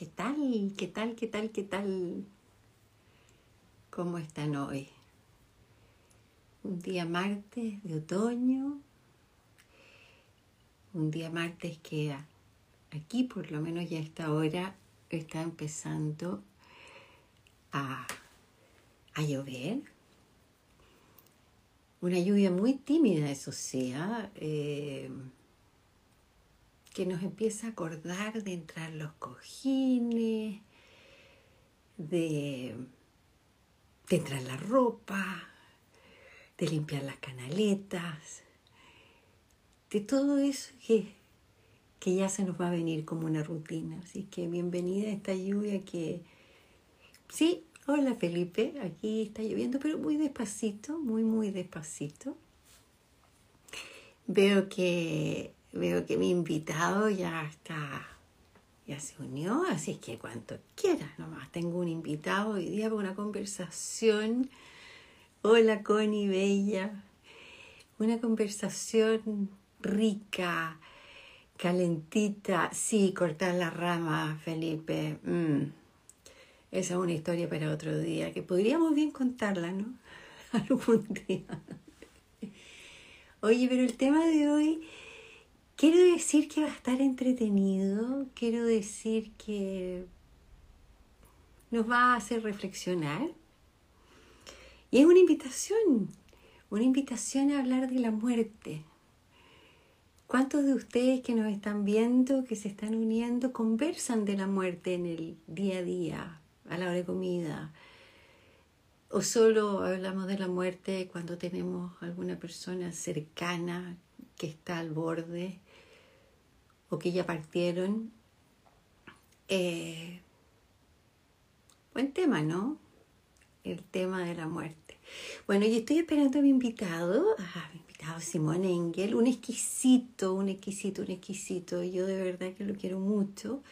¿Qué tal? ¿Qué tal? ¿Qué tal? ¿Qué tal? ¿Cómo están hoy? Un día martes de otoño, un día martes que aquí por lo menos ya a esta hora está empezando a, a llover. Una lluvia muy tímida, eso sí, ¿ah? eh, que nos empieza a acordar de entrar los cojines, de, de entrar la ropa, de limpiar las canaletas, de todo eso que, que ya se nos va a venir como una rutina. Así que bienvenida a esta lluvia que, sí, hola Felipe, aquí está lloviendo, pero muy despacito, muy, muy despacito. Veo que Veo que mi invitado ya está, ya se unió, así que cuanto quieras nomás. Tengo un invitado hoy día para una conversación. Hola Connie Bella. Una conversación rica, calentita. Sí, cortar la rama, Felipe. Mm. Esa es una historia para otro día, que podríamos bien contarla, ¿no? Algún día. Oye, pero el tema de hoy Quiero decir que va a estar entretenido, quiero decir que nos va a hacer reflexionar. Y es una invitación, una invitación a hablar de la muerte. ¿Cuántos de ustedes que nos están viendo, que se están uniendo, conversan de la muerte en el día a día, a la hora de comida? ¿O solo hablamos de la muerte cuando tenemos alguna persona cercana que está al borde? O que ya partieron. Eh, buen tema, ¿no? El tema de la muerte. Bueno, yo estoy esperando a mi invitado, a mi invitado Simón Engel, un exquisito, un exquisito, un exquisito. Yo de verdad que lo quiero mucho.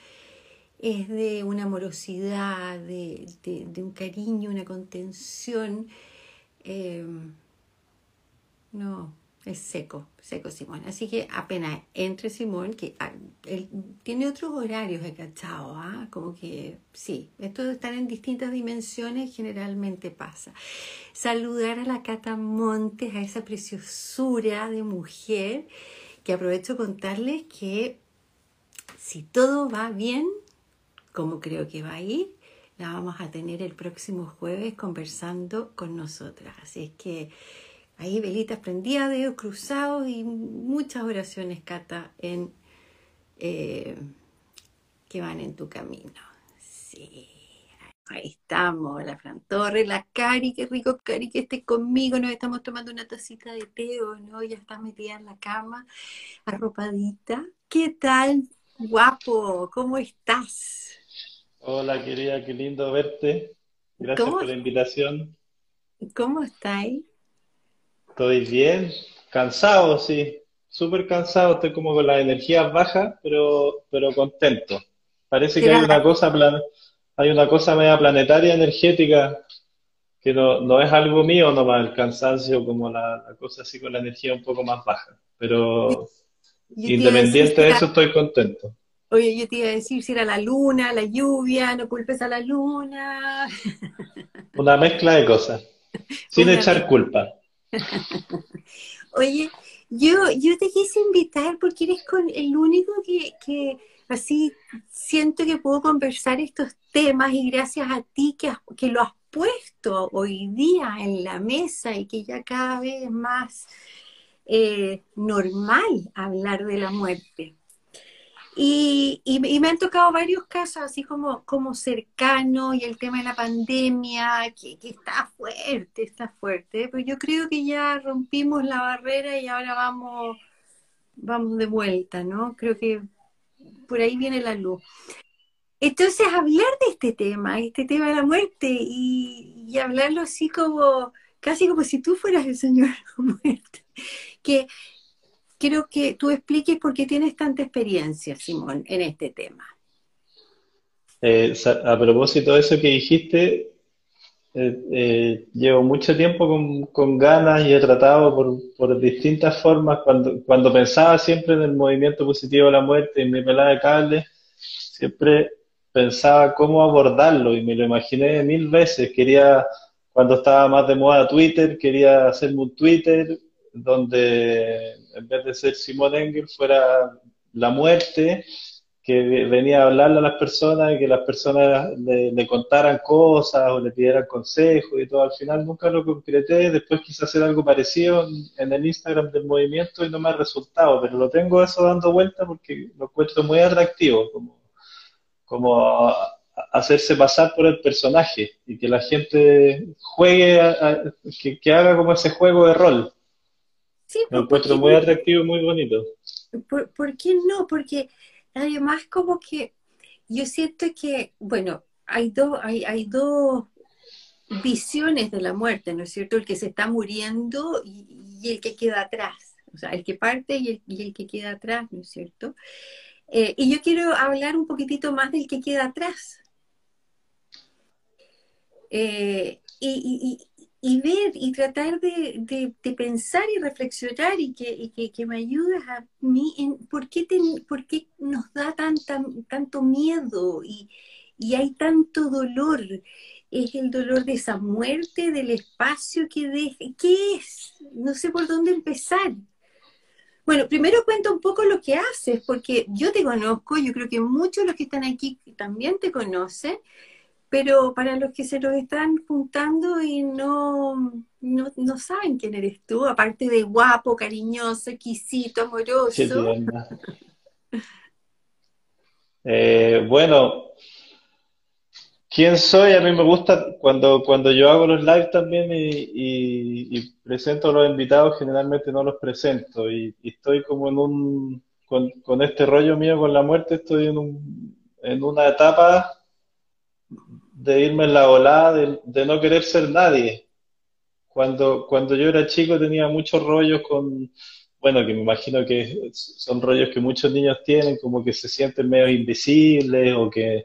Es de una amorosidad, de, un cariño, una contención. Eh, no, es seco, seco Simón. Así que apenas entre Simón, que ah, él tiene otros horarios, he cachado, ¿ah? como que sí, esto de estar en distintas dimensiones generalmente pasa. Saludar a la Cata Montes, a esa preciosura de mujer, que aprovecho contarles que si todo va bien, como creo que va a ir, la vamos a tener el próximo jueves conversando con nosotras. Así es que Ahí velitas prendidas, dedos cruzados y muchas oraciones, Cata, en, eh, que van en tu camino. Sí, ahí estamos, la Fran Torres, la Cari, qué rico Cari que estés conmigo, nos estamos tomando una tacita de té, no? Ya estás metida en la cama, arropadita. ¿Qué tal, guapo? ¿Cómo estás? Hola, querida, qué lindo verte. Gracias por la invitación. ¿Cómo estáis? Estoy bien, cansado, sí, súper cansado, estoy como con las energías bajas, pero, pero contento. Parece que hay una cosa, hay una cosa media planetaria energética que no, no es algo mío nomás, el cansancio, como la, cosa así con la energía un poco más baja. Pero independiente de eso, estoy contento. Oye, yo te iba a decir si era la luna, la lluvia, no culpes a la luna. Una mezcla de cosas, sin echar culpa. Oye, yo, yo te quise invitar porque eres con el único que, que así siento que puedo conversar estos temas y gracias a ti que, que lo has puesto hoy día en la mesa y que ya cada vez es más eh, normal hablar de la muerte. Y, me han tocado varios casos así como, como cercanos y el tema de la pandemia, que, está fuerte, está fuerte, pero yo creo que ya rompimos la barrera y ahora vamos, vamos de vuelta, ¿no? Creo que por ahí viene la luz. Entonces, hablar de este tema, este tema de la muerte, y, y hablarlo así como, casi como si tú fueras el Señor muerte, que quiero que tú expliques por qué tienes tanta experiencia, Simón, en este tema. Eh, a propósito de eso que dijiste, eh, eh, llevo mucho tiempo con, ganas y he tratado por, distintas formas, cuando, cuando pensaba siempre en el movimiento positivo de la muerte, en mi pelada de cable, siempre pensaba cómo abordarlo y me lo imaginé mil veces. Quería, cuando estaba más de moda Twitter, quería hacerme un Twitter donde en vez de ser Simón Engel fuera la muerte, que venía a hablarle a las personas y que las personas le, contaran cosas o le pidieran consejos y todo. Al final nunca lo concreté, después quise hacer algo parecido en el Instagram del movimiento y no me ha resultado, pero lo tengo eso dando vuelta porque lo encuentro muy atractivo, como, como hacerse pasar por el personaje y que la gente juegue, que, haga como ese juego de rol. Sí, lo encuentro muy atractivo y muy bonito. ¿Por, ¿Por qué no? Porque además como que yo siento que, bueno, hay, dos hay, hay dos visiones de la muerte, ¿no es cierto? El que se está muriendo y, el que queda atrás, o sea, el que parte y el, y el que queda atrás, ¿no es cierto? Eh, y yo quiero hablar un poquitito más del que queda atrás. Eh, y, y ver y tratar de, pensar y reflexionar y que, que, me ayudes a mí en por qué, por qué nos da tanta, tanto miedo y, hay tanto dolor. Es el dolor de esa muerte, del espacio que deja. ¿Qué es? No sé por dónde empezar. Bueno, primero cuenta un poco lo que haces, porque yo te conozco, yo creo que muchos de los que están aquí también te conocen, pero para los que se los están juntando y no, no, saben quién eres tú, aparte de guapo, cariñoso, exquisito, amoroso. Eh, bueno, ¿quién soy? A mí me gusta cuando, cuando yo hago los live también y, presento a los invitados, generalmente no los presento y, estoy como en un, con, con, este rollo mío con la muerte, estoy en, un, en una etapa de irme en la volada, de, no querer ser nadie. Cuando, cuando yo era chico tenía muchos rollos con, bueno, que me imagino que son rollos que muchos niños tienen, como que se sienten medio invisibles o que,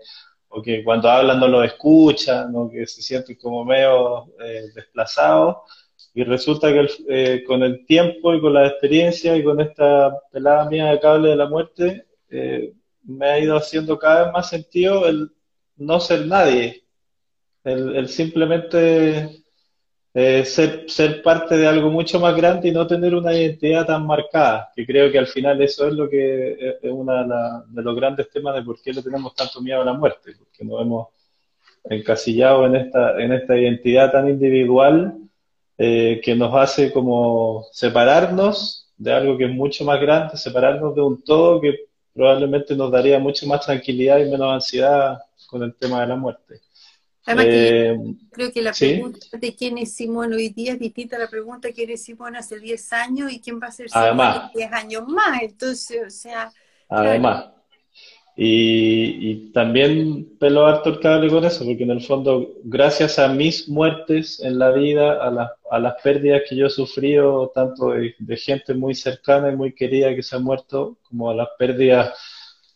o que cuando hablan no lo escuchan o que se sienten como medio eh, desplazados. Y resulta que eh, con el tiempo y con la experiencia y con esta pelada mía de cable de la muerte, eh, me ha ido haciendo cada vez más sentido el no ser nadie, el, simplemente eh, ser, ser parte de algo mucho más grande y no tener una identidad tan marcada, que creo que al final eso es lo que es uno de, los grandes temas de por qué le tenemos tanto miedo a la muerte, porque nos hemos encasillado en esta, en esta identidad tan individual eh, que nos hace como separarnos de algo que es mucho más grande, separarnos de un todo que probablemente nos daría mucho más tranquilidad y menos ansiedad con el tema de la muerte. Además, eh, creo que la pregunta de quién es Simón hoy día es distinta a la pregunta de quién es Simón hace 10 años y quién va a ser Simón en 10 años más. Entonces, o sea. Además. Y, también pelo harto el cable con eso, porque en el fondo, gracias a mis muertes en la vida, a, a las pérdidas que yo he sufrido, tanto de, gente muy cercana y muy querida que se ha muerto, como a las pérdidas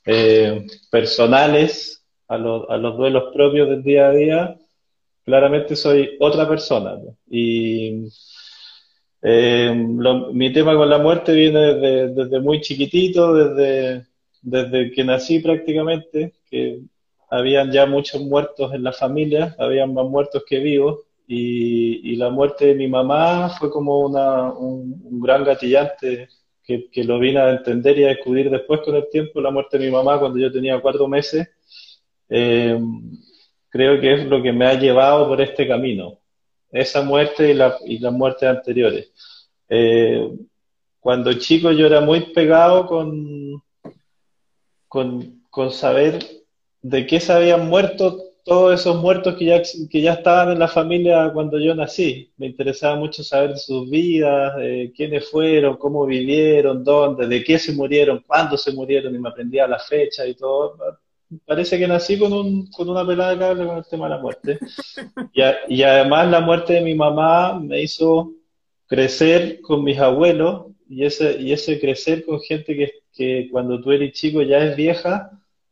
eh, personales a, los duelos propios del día a día, claramente soy otra persona. Y eh, mi tema con la muerte viene desde, muy chiquitito, desde, desde que nací prácticamente, que habían ya muchos muertos en la familia, habían más muertos que vivos, y, la muerte de mi mamá fue como una, un, gran gatillante que, que, lo vine a entender y a descubrir después con el tiempo, la muerte de mi mamá cuando yo tenía cuatro meses, eh, creo que es lo que me ha llevado por este camino, esa muerte y, la, y las muertes anteriores. Eh, cuando chico yo era muy pegado con, con, con, saber de qué se habían muerto todos esos muertos que ya, que ya estaban en la familia cuando yo nací. Me interesaba mucho saber sus vidas, quiénes fueron, cómo vivieron, dónde, de qué se murieron, cuándo se murieron y me aprendía la fecha y todo parece que nací con, un, con una pelada de cable con el tema de la muerte. Y, además la muerte de mi mamá me hizo crecer con mis abuelos y ese, y ese crecer con gente que, que cuando tú eres chico ya es vieja,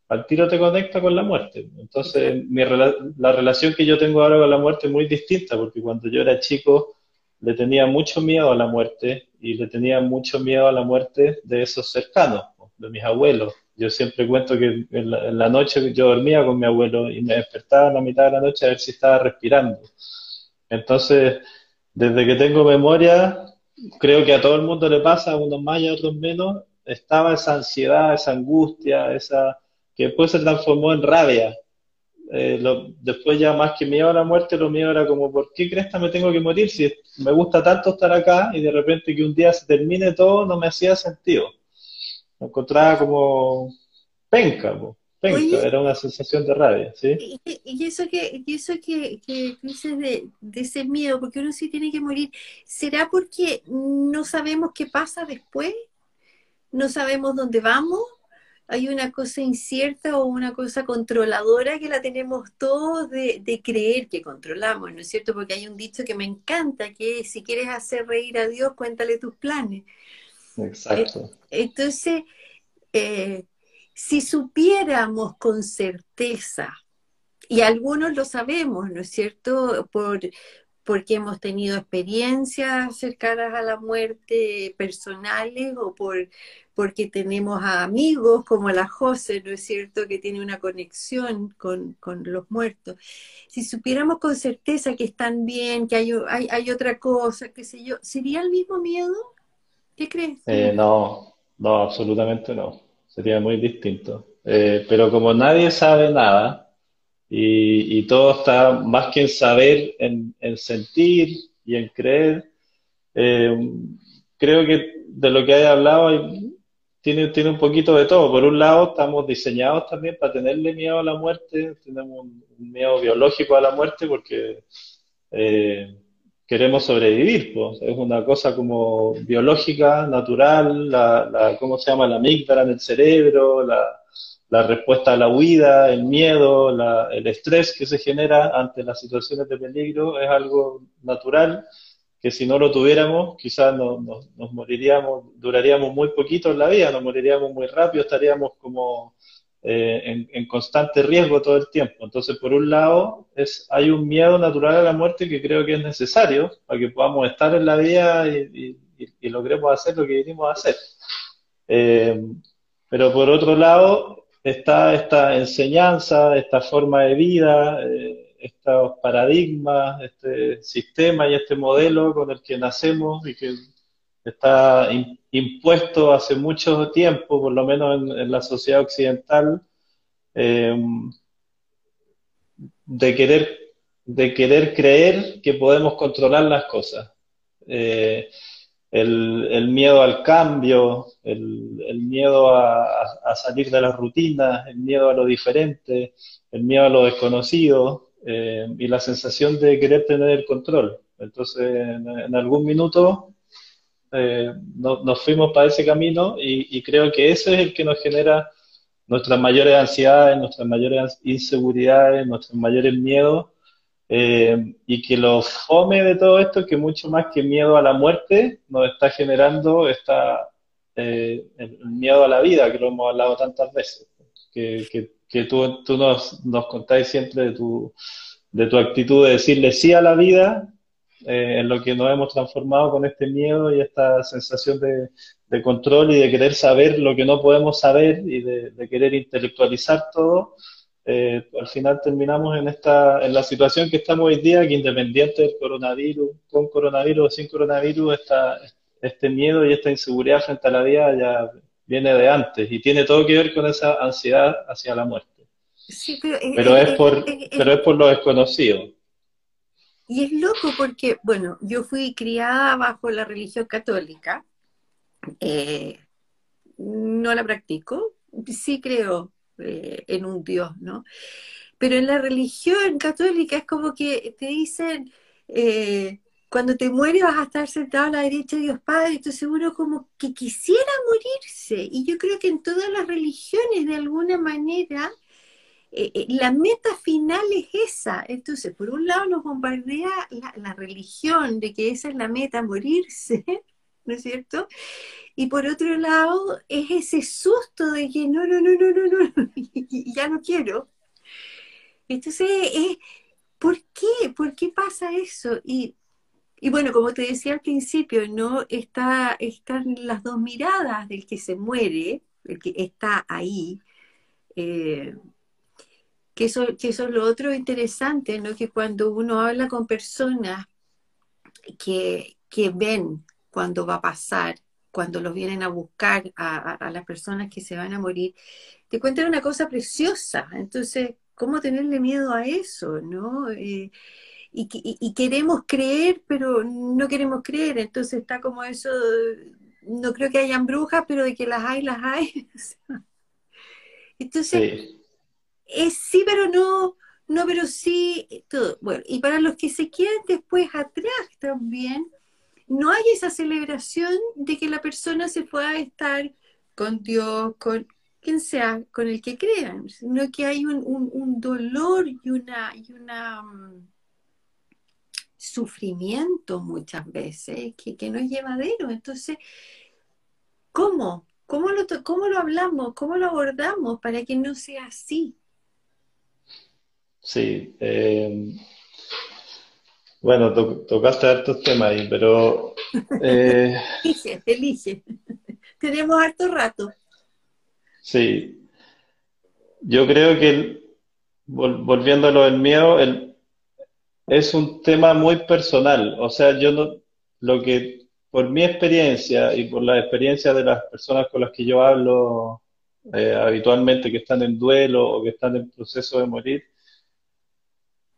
al tiro te conecta con la muerte. Entonces, mi, la relación que yo tengo ahora con la muerte es muy distinta, porque cuando yo era chico le tenía mucho miedo a la muerte y le tenía mucho miedo a la muerte de esos cercanos, de mis abuelos, yo siempre cuento que en la, noche yo dormía con mi abuelo y me despertaba a la mitad de la noche a ver si estaba respirando. Entonces, desde que tengo memoria, creo que a todo el mundo le pasa, a unos más y a otros menos, estaba esa ansiedad, esa angustia, esa que después se transformó en rabia. Eh, después ya más que miedo a la muerte, lo mío era como, ¿por qué cresta me tengo que morir si me gusta tanto estar acá y de repente que un día se termine todo no me hacía sentido? Me encontraba como penca, penca, era una sensación de rabia, ¿sí? Y, eso que, y eso que, que dices de, de, ese miedo, porque uno sí tiene que morir, ¿será porque no sabemos qué pasa después? ¿No sabemos dónde vamos? hay una cosa incierta o una cosa controladora que la tenemos todos de, creer que controlamos, ¿no es cierto? Porque hay un dicho que me encanta, que si quieres hacer reír a Dios, cuéntale tus planes. Exacto. Eh, entonces, eh, si supiéramos con certeza, y algunos lo sabemos, ¿no es cierto? Por, porque hemos tenido experiencias cercanas a la muerte personales o por, porque tenemos a amigos como la José, ¿no es cierto?, que tiene una conexión con, los muertos. Si supiéramos con certeza que están bien, que hay, hay, otra cosa, qué sé yo, ¿sería el mismo miedo? ¿Qué crees? Eh, no, no, absolutamente no. Sería muy distinto. Eh, pero como nadie sabe nada y, todo está más que en saber, en, sentir y en creer, eh, creo que de lo que hay hablado tiene, tiene un poquito de todo. Por un lado, estamos diseñados también para tenerle miedo a la muerte, tenemos un, miedo biológico a la muerte porque eh, queremos sobrevivir. Pues. Es una cosa como biológica, natural, la, la, ¿cómo se llama? La amígdala en el cerebro, la, la respuesta a la huida, el miedo, la, el estrés que se genera ante las situaciones de peligro es algo natural que si no lo tuviéramos, quizás no, nos moriríamos, duraríamos muy poquito en la vida, nos moriríamos muy rápido, estaríamos como eh, en, constante riesgo todo el tiempo. Entonces, por un lado, es, hay un miedo natural a la muerte que creo que es necesario para que podamos estar en la vida y, logremos hacer lo que vinimos a hacer. Eh, pero por otro lado, está esta enseñanza, esta forma de vida. Eh, estos paradigmas, este sistema y este modelo con el que nacemos y que está impuesto hace mucho tiempo, por lo menos en, la sociedad occidental, em, de, querer, de querer creer que podemos controlar las cosas. Eh, el, miedo al cambio, el, miedo a, salir de las rutinas, el miedo a lo diferente, el miedo a lo desconocido, eh, y la sensación de querer tener el control. Entonces, en, algún minuto eh, nos fuimos para ese camino y, creo que ese es el que nos genera nuestras mayores ansiedades, nuestras mayores inseguridades, nuestros mayores miedos. Eh, y que lo fome de todo esto es que mucho más que miedo a la muerte nos está generando esta, el, miedo a la vida, que lo hemos hablado tantas veces. Que, que tú nos, nos contáis siempre de tu, de tu actitud de decirle sí a la vida, eh, en lo que nos hemos transformado con este miedo y esta sensación de, de control y de querer saber lo que no podemos saber y de, querer intelectualizar todo, eh, al final terminamos en esta en la situación que estamos hoy día, que independiente del coronavirus, con coronavirus o sin coronavirus, esta, este miedo y esta inseguridad frente a la vida ya viene de antes y tiene todo que ver con esa ansiedad hacia la muerte. pero, es, por, pero es por lo desconocido. Y es loco porque, bueno, yo fui criada bajo la religión católica, eh, no la practico, sí creo eh, en un Dios, ¿no? Pero en la religión católica es como que te dicen, eh, cuando te mueres vas a estar sentado a la derecha de Dios Padre, estoy seguro como que quisiera morirse. Y yo creo que en todas las religiones, de alguna manera, eh, eh, la meta final es esa. Entonces, por un lado nos bombardea la, religión de que esa es la meta, morirse, ¿no es cierto? Y por otro lado, es ese susto de que no, no, no, no, no, no, ya no quiero. Entonces, ¿por qué? ¿Por qué pasa eso? Y y bueno, como te decía al principio, ¿no? Está, están las dos miradas del que se muere, el que está ahí. Eh, que, eso, que eso es lo otro interesante, ¿no? Que cuando uno habla con personas que, que ven cuando va a pasar, cuando los vienen a buscar a, las personas que se van a morir, te cuentan una cosa preciosa. Entonces, ¿cómo tenerle miedo a eso, no? Eh, y, queremos creer, pero no queremos creer. Entonces está como eso, no creo que hayan brujas, pero de que las hay, las hay. Entonces, es sí, pero no, no, pero sí, todo. Bueno, y para los que se quedan después atrás también, no hay esa celebración de que la persona se pueda estar con Dios, con quien sea, con el que crean, sino que hay un, un, dolor y una, y una mm, sufrimiento muchas veces que, que no es llevadero. Entonces, ¿cómo? ¿Cómo lo, ¿Cómo lo hablamos? ¿Cómo lo abordamos para que no sea así? Sí, eh, bueno, tocaste hartos temas ahí, pero... Eh, elige, elige. Tenemos harto rato. Sí. Yo creo que, volviendo a lo del miedo, el, es un tema muy personal. O sea, yo no, lo que, por mi experiencia y por la experiencia de las personas con las que yo hablo eh, habitualmente, que están en duelo o que están en proceso de morir,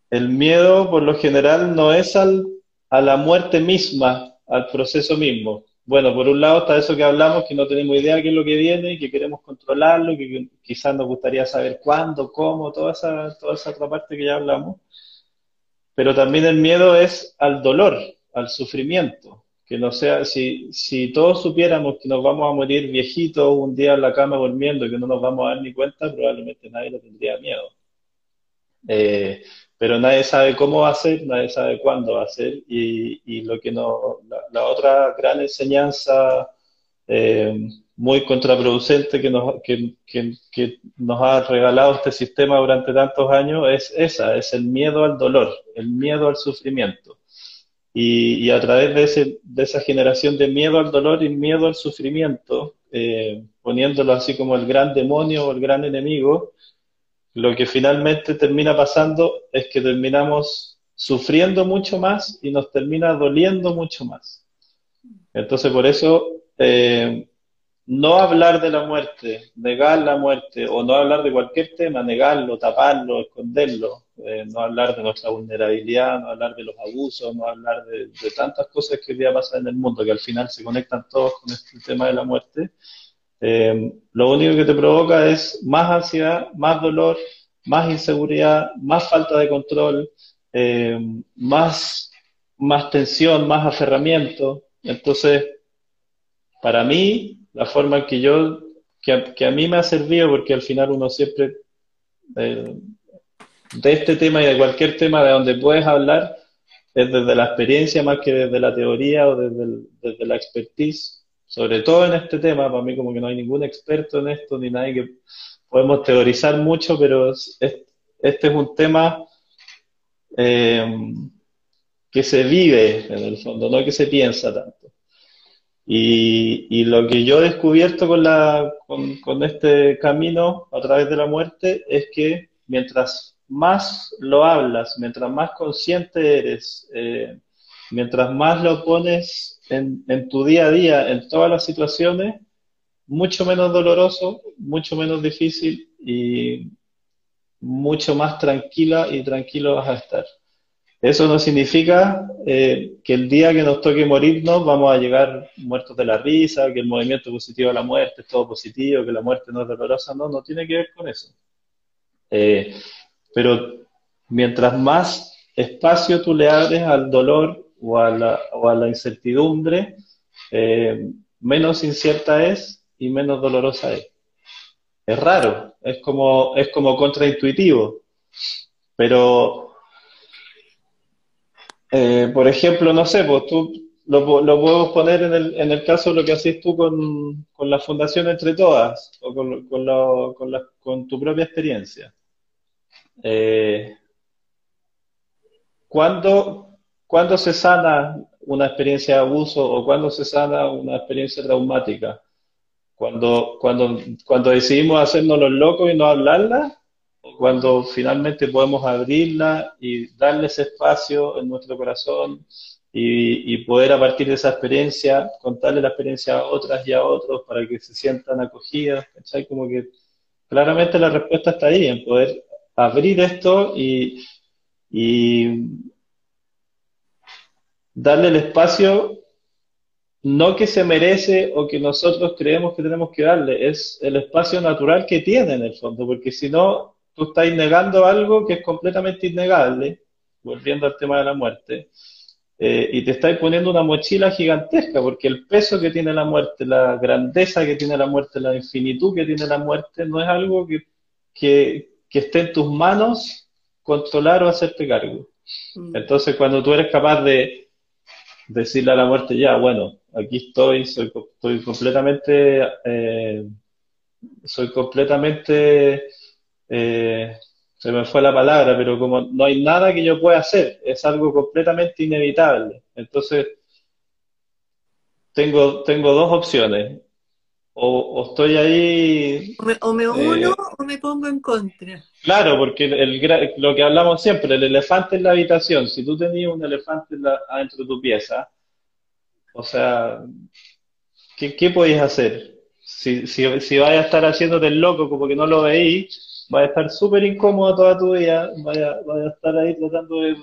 el miedo por lo general no es al, a la muerte misma, al proceso mismo. Bueno, por un lado está eso que hablamos, que no tenemos idea de qué es lo que viene que queremos controlarlo, que quizás nos gustaría saber cuándo, cómo, toda esa, toda esa otra parte que ya hablamos. Pero también el miedo es al dolor, al sufrimiento. Que no sea, si, si todos supiéramos que nos vamos a morir viejitos un día en la cama durmiendo y que no nos vamos a dar ni cuenta, probablemente nadie le tendría miedo. Eh, pero nadie sabe cómo va a ser, nadie sabe cuándo va a ser, y, y lo que no, la, otra gran enseñanza eh, muy contraproducente que nos, que, que, nos ha regalado este sistema durante tantos años es esa, es el miedo al dolor, el miedo al sufrimiento. Y, y a través de, ese, de esa generación de miedo al dolor y miedo al sufrimiento, eh, poniéndolo así como el gran demonio o el gran enemigo, lo que finalmente termina pasando es que terminamos sufriendo mucho más y nos termina doliendo mucho más. Entonces, por eso, eh, no hablar de la muerte, negar la muerte, o no hablar de cualquier tema, negarlo, taparlo, esconderlo, eh, no hablar de nuestra vulnerabilidad, no hablar de los abusos, no hablar de, tantas cosas que hoy día pasan en el mundo, que al final se conectan todos con este tema de la muerte, eh, lo único que te provoca es más ansiedad, más dolor, más inseguridad, más falta de control, eh, más, más tensión, más aferramiento. Entonces, para mí, la forma que yo, que a, mí me ha servido, porque al final uno siempre, eh, de este tema y de cualquier tema de donde puedes hablar, es desde la experiencia más que desde la teoría o desde, desde la expertise sobre todo en este tema, para mí como que no hay ningún experto en esto, ni nadie que podemos teorizar mucho, pero este es un tema eh, que se vive en el fondo, no que se piensa tanto. Y, lo que yo he descubierto con, la, con, este camino a través de la muerte es que mientras más lo hablas, mientras más consciente eres, eh, mientras más lo pones en, tu día a día, en todas las situaciones, mucho menos doloroso, mucho menos difícil y mucho más tranquila y tranquilo vas a estar. Eso no significa eh, que el día que nos toque morirnos vamos a llegar muertos de la risa, que el movimiento positivo a la muerte es todo positivo, que la muerte no es dolorosa, no, no tiene que ver con eso. Eh, pero mientras más espacio tú le abres al dolor o a la, o a la incertidumbre, eh, menos incierta es y menos dolorosa es. Es raro, es como, es como contraintuitivo, pero, eh, por ejemplo, no sé, pues tú lo, lo podemos poner en el, en el caso de lo que haces tú con, con la Fundación Entre Todas o con, con, con, la, tu propia experiencia. Eh, ¿Cuándo, ¿Cuándo se sana una experiencia de abuso o cuándo se sana una experiencia traumática? Cuando, cuando, cuando decidimos hacernos los locos y no hablarla, cuando finalmente podemos abrirla y darle ese espacio en nuestro corazón y, poder a partir de esa experiencia contarle la experiencia a otras y a otros para que se sientan acogidas, ¿cachai? Como que claramente la respuesta está ahí, en poder abrir esto y, y darle el espacio no que se merece o que nosotros creemos que tenemos que darle, es el espacio natural que tiene en el fondo, porque si no, tú estás negando algo que es completamente innegable, volviendo al tema de la muerte, eh, y te estás poniendo una mochila gigantesca, porque el peso que tiene la muerte, la grandeza que tiene la muerte, la infinitud que tiene la muerte, no es algo que, que, que esté en tus manos controlar o hacerte cargo. Mm. Entonces, cuando tú eres capaz de decirle a la muerte, ya, bueno, aquí estoy, soy, estoy completamente, eh, soy completamente, eh, se me fue la palabra, pero como no hay nada que yo pueda hacer, es algo completamente inevitable. Entonces, tengo, tengo dos opciones. O, estoy ahí... O me, uno eh, o me pongo en contra. Claro, porque el, lo que hablamos siempre, el elefante en la habitación, si tú tenías un elefante adentro de tu pieza, o sea, ¿qué, qué podéis hacer? Si, si, si vais a estar haciéndote el loco como que no lo veís, vas a estar súper incómodo toda tu vida, vaya, a estar ahí tratando de,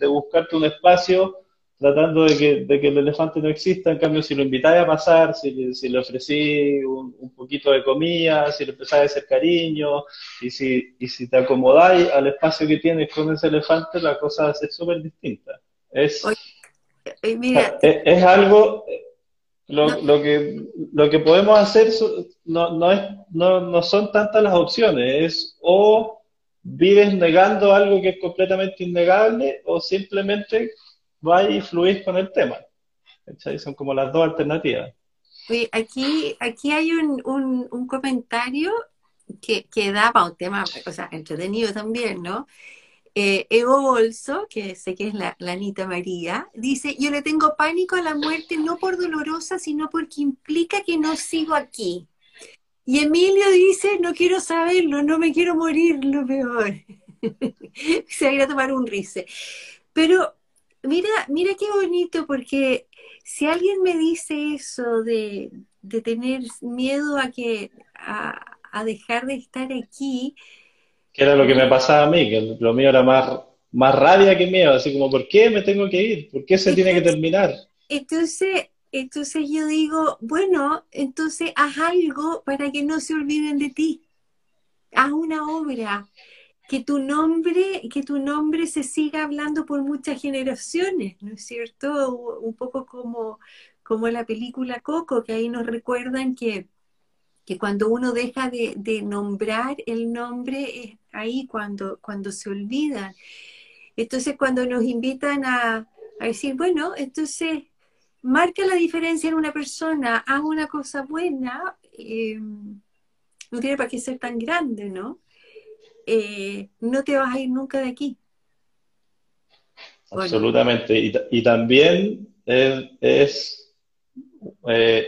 de, buscarte un espacio, tratando de que, de que, el elefante no exista, en cambio si lo invitáis a pasar, si, si le ofrecí un, un, poquito de comida, si le empezáis a hacer cariño, y si, y si te acomodáis al espacio que tienes con ese elefante, la cosa va a ser súper distinta. Es, Mira, es, algo, lo, lo, que, lo que podemos hacer no, no, es, no, no son tantas las opciones, es o vives negando algo que es completamente innegable o simplemente vas y fluís con el tema. Son como las dos alternativas. aquí, aquí hay un, un, comentario que, que da para un tema, o sea, entretenido también, ¿no? Eh, Evo Bolso, que sé que es la, Anita María, dice, yo le tengo pánico a la muerte no por dolorosa, sino porque implica que no sigo aquí. Y Emilio dice, no quiero saberlo, no me quiero morir, lo peor. Se va a ir a tomar un rice. Pero mira, mira qué bonito, porque si alguien me dice eso de, tener miedo a que a, a dejar de estar aquí, que era lo que me pasaba a mí, que lo mío era más, más rabia que miedo, así como, ¿por qué me tengo que ir? ¿Por qué se tiene que terminar? Entonces, entonces yo digo, bueno, entonces haz algo para que no se olviden de ti. Haz una obra, que tu nombre, que tu nombre se siga hablando por muchas generaciones, ¿no es cierto? Un poco como, como la película Coco, que ahí nos recuerdan que que cuando uno deja de, nombrar el nombre es ahí cuando, cuando se olvidan. Entonces cuando nos invitan a, decir, bueno, entonces marca la diferencia en una persona, haz una cosa buena, eh, no tiene para qué ser tan grande, ¿no? Eh, no te vas a ir nunca de aquí. Absolutamente. Y, también es, eh,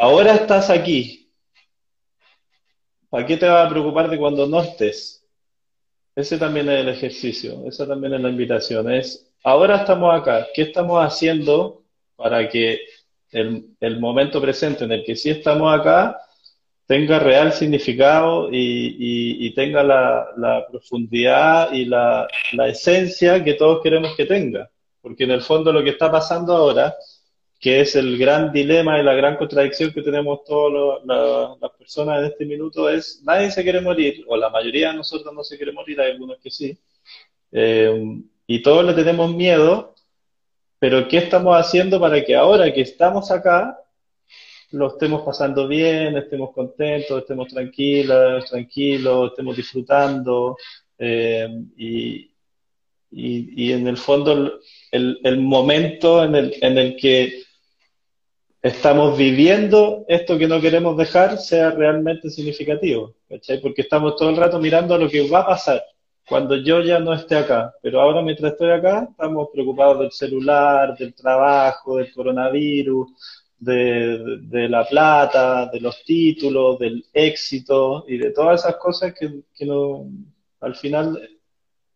Ahora estás aquí. ¿Para qué te vas a preocupar de cuando no estés? Ese también es el ejercicio, esa también es la invitación. Es, ahora estamos acá, ¿qué estamos haciendo para que el, momento presente en el que sí estamos acá tenga real significado y, tenga la, profundidad y la, la esencia que todos queremos que tenga? Porque en el fondo lo que está pasando ahora que es el gran dilema y la gran contradicción que tenemos todas las personas en este minuto, es nadie se quiere morir, o la mayoría de nosotros no se quiere morir, hay algunos que sí, eh, y todos le tenemos miedo, pero ¿qué estamos haciendo para que ahora que estamos acá, lo estemos pasando bien, estemos contentos, estemos tranquilos, tranquilos, estemos disfrutando, eh, y, y, en el fondo el, el momento en el, en el que estamos viviendo esto que no queremos dejar sea realmente significativo, ¿cachai? Porque estamos todo el rato mirando a lo que va a pasar cuando yo ya no esté acá. Pero ahora mientras estoy acá, estamos preocupados del celular, del trabajo, del coronavirus, de, la plata, de los títulos, del éxito y de todas esas cosas que, que no, al final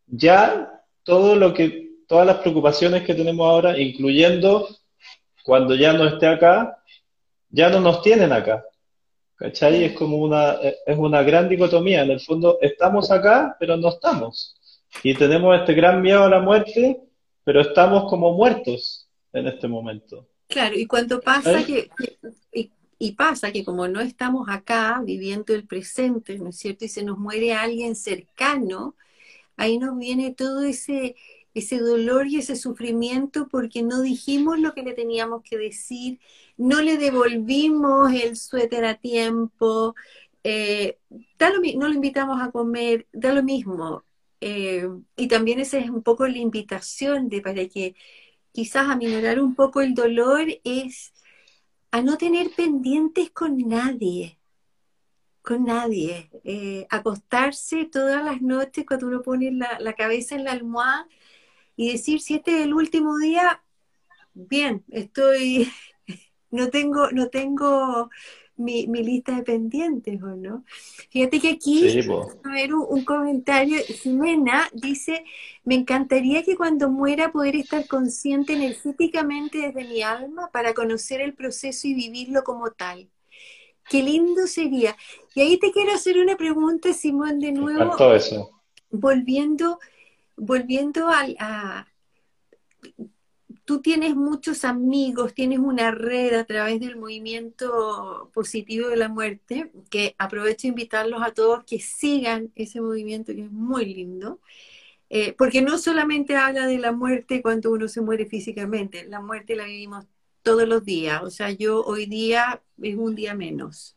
ya todo lo que, todas las preocupaciones que tenemos ahora, incluyendo cuando ya no esté acá, ya no nos tienen acá. ¿Cachai? Es como una, es una gran dicotomía. En el fondo, estamos acá, pero no estamos. Y tenemos este gran miedo a la muerte, pero estamos como muertos en este momento. Claro, y cuando pasa que, y, pasa que como no estamos acá viviendo el presente, ¿no es cierto? Y se nos muere alguien cercano, ahí nos viene todo ese, ese dolor y ese sufrimiento porque no dijimos lo que le teníamos que decir, no le devolvimos el suéter a tiempo, eh, no lo invitamos a comer, da lo mismo. Eh, y también esa es un poco la invitación de para que quizás aminorar un poco el dolor es a no tener pendientes con nadie, con nadie. Eh, acostarse todas las noches cuando uno pone la, la, cabeza en la almohada y decir, si este es el último día, bien, estoy, no tengo, no tengo mi, lista de pendientes, ¿o no? Fíjate que aquí, a ver un, comentario, Jimena dice, me encantaría que cuando muera poder estar consciente energéticamente desde mi alma para conocer el proceso y vivirlo como tal. Qué lindo sería. Y ahí te quiero hacer una pregunta, Simón, de nuevo. Eso. Volviendo, volviendo a, tú tienes muchos amigos, tienes una red a través del movimiento positivo de la muerte, que aprovecho a invitarlos a todos que sigan ese movimiento que es muy lindo, eh, porque no solamente habla de la muerte cuando uno se muere físicamente, la muerte la vivimos todos los días, o sea, yo hoy día es un día menos,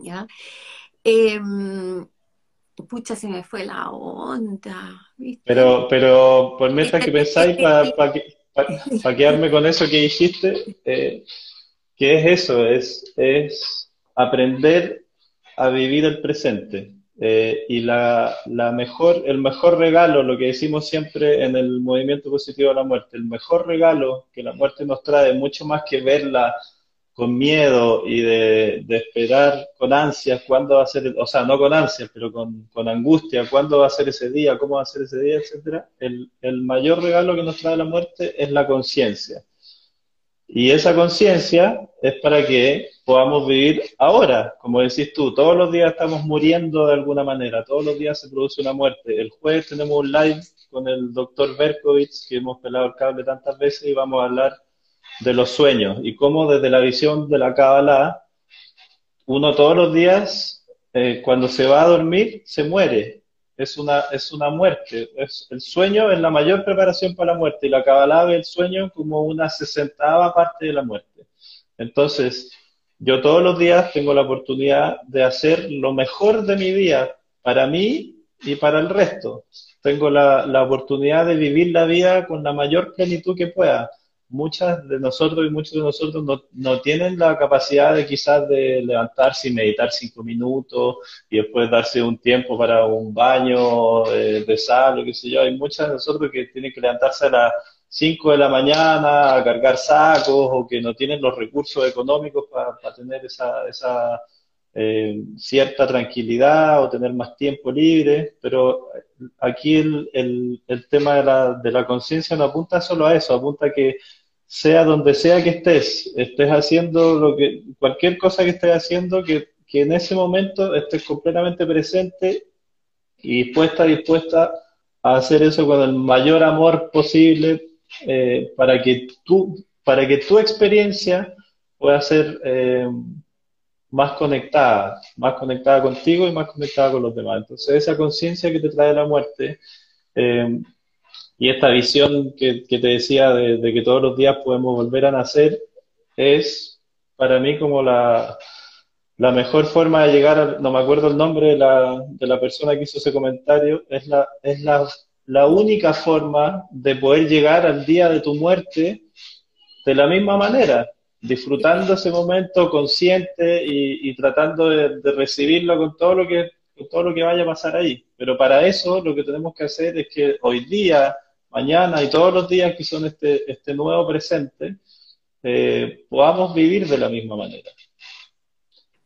¿ya? Em, pucha, se me fue la onda. Pero, pero por mientras que pensáis, para que para quedarme con eso que dijiste, eh, que es eso, es, es aprender a vivir el presente. Eh, y la, la, mejor, el mejor regalo, lo que decimos siempre en el movimiento positivo de la muerte, el mejor regalo que la muerte nos trae, mucho más que verla con miedo y de, esperar con ansias cuándo va a ser, o sea, no con ansias, pero con, angustia, cuándo va a ser ese día, cómo va a ser ese día, etcétera, el, el mayor regalo que nos trae la muerte es la conciencia. Y esa conciencia es para que podamos vivir ahora, como decís tú, todos los días estamos muriendo de alguna manera, todos los días se produce una muerte. El jueves tenemos un live con el doctor Berkovich, que hemos pelado el cable tantas veces y vamos a hablar de los sueños y cómo desde la visión de la Kabbalah, uno todos los días, eh, cuando se va a dormir, se muere. Es una, es una muerte. Es, el sueño es la mayor preparación para la muerte y la Kabbalah ve el sueño como una sesentava parte de la muerte. Entonces, yo todos los días tengo la oportunidad de hacer lo mejor de mi día para mí y para el resto. Tengo la, la oportunidad de vivir la vida con la mayor plenitud que pueda muchas de nosotros y muchos de nosotros no, no, tienen la capacidad de quizás de levantarse y meditar cinco minutos y después darse un tiempo para un baño de, sal o qué sé yo. Hay muchas de nosotros que tienen que levantarse a las 5 de la mañana a cargar sacos o que no tienen los recursos económicos para, tener esa, esa eh, cierta tranquilidad o tener más tiempo libre, pero aquí el, el, tema de la, de la conciencia no apunta solo a eso, apunta a que sea donde sea que estés, estés haciendo lo que, cualquier cosa que estés haciendo, que, que en ese momento estés completamente presente y dispuesta, dispuesta a hacer eso con el mayor amor posible eh, para que tú, para que tu experiencia pueda ser eh, más conectada, más conectada contigo y más conectada con los demás. Entonces esa conciencia que te trae la muerte eh, y esta visión que, te decía de, que todos los días podemos volver a nacer es para mí como la, mejor forma de llegar, a, no me acuerdo el nombre de la, de la persona que hizo ese comentario, es, la, es la, la única forma de poder llegar al día de tu muerte de la misma manera, disfrutando ese momento consciente y, tratando de, recibirlo con todo lo que con todo lo que vaya a pasar ahí. Pero para eso lo que tenemos que hacer es que hoy día mañana y todos los días que son este, este nuevo presente, eh, podamos vivir de la misma manera.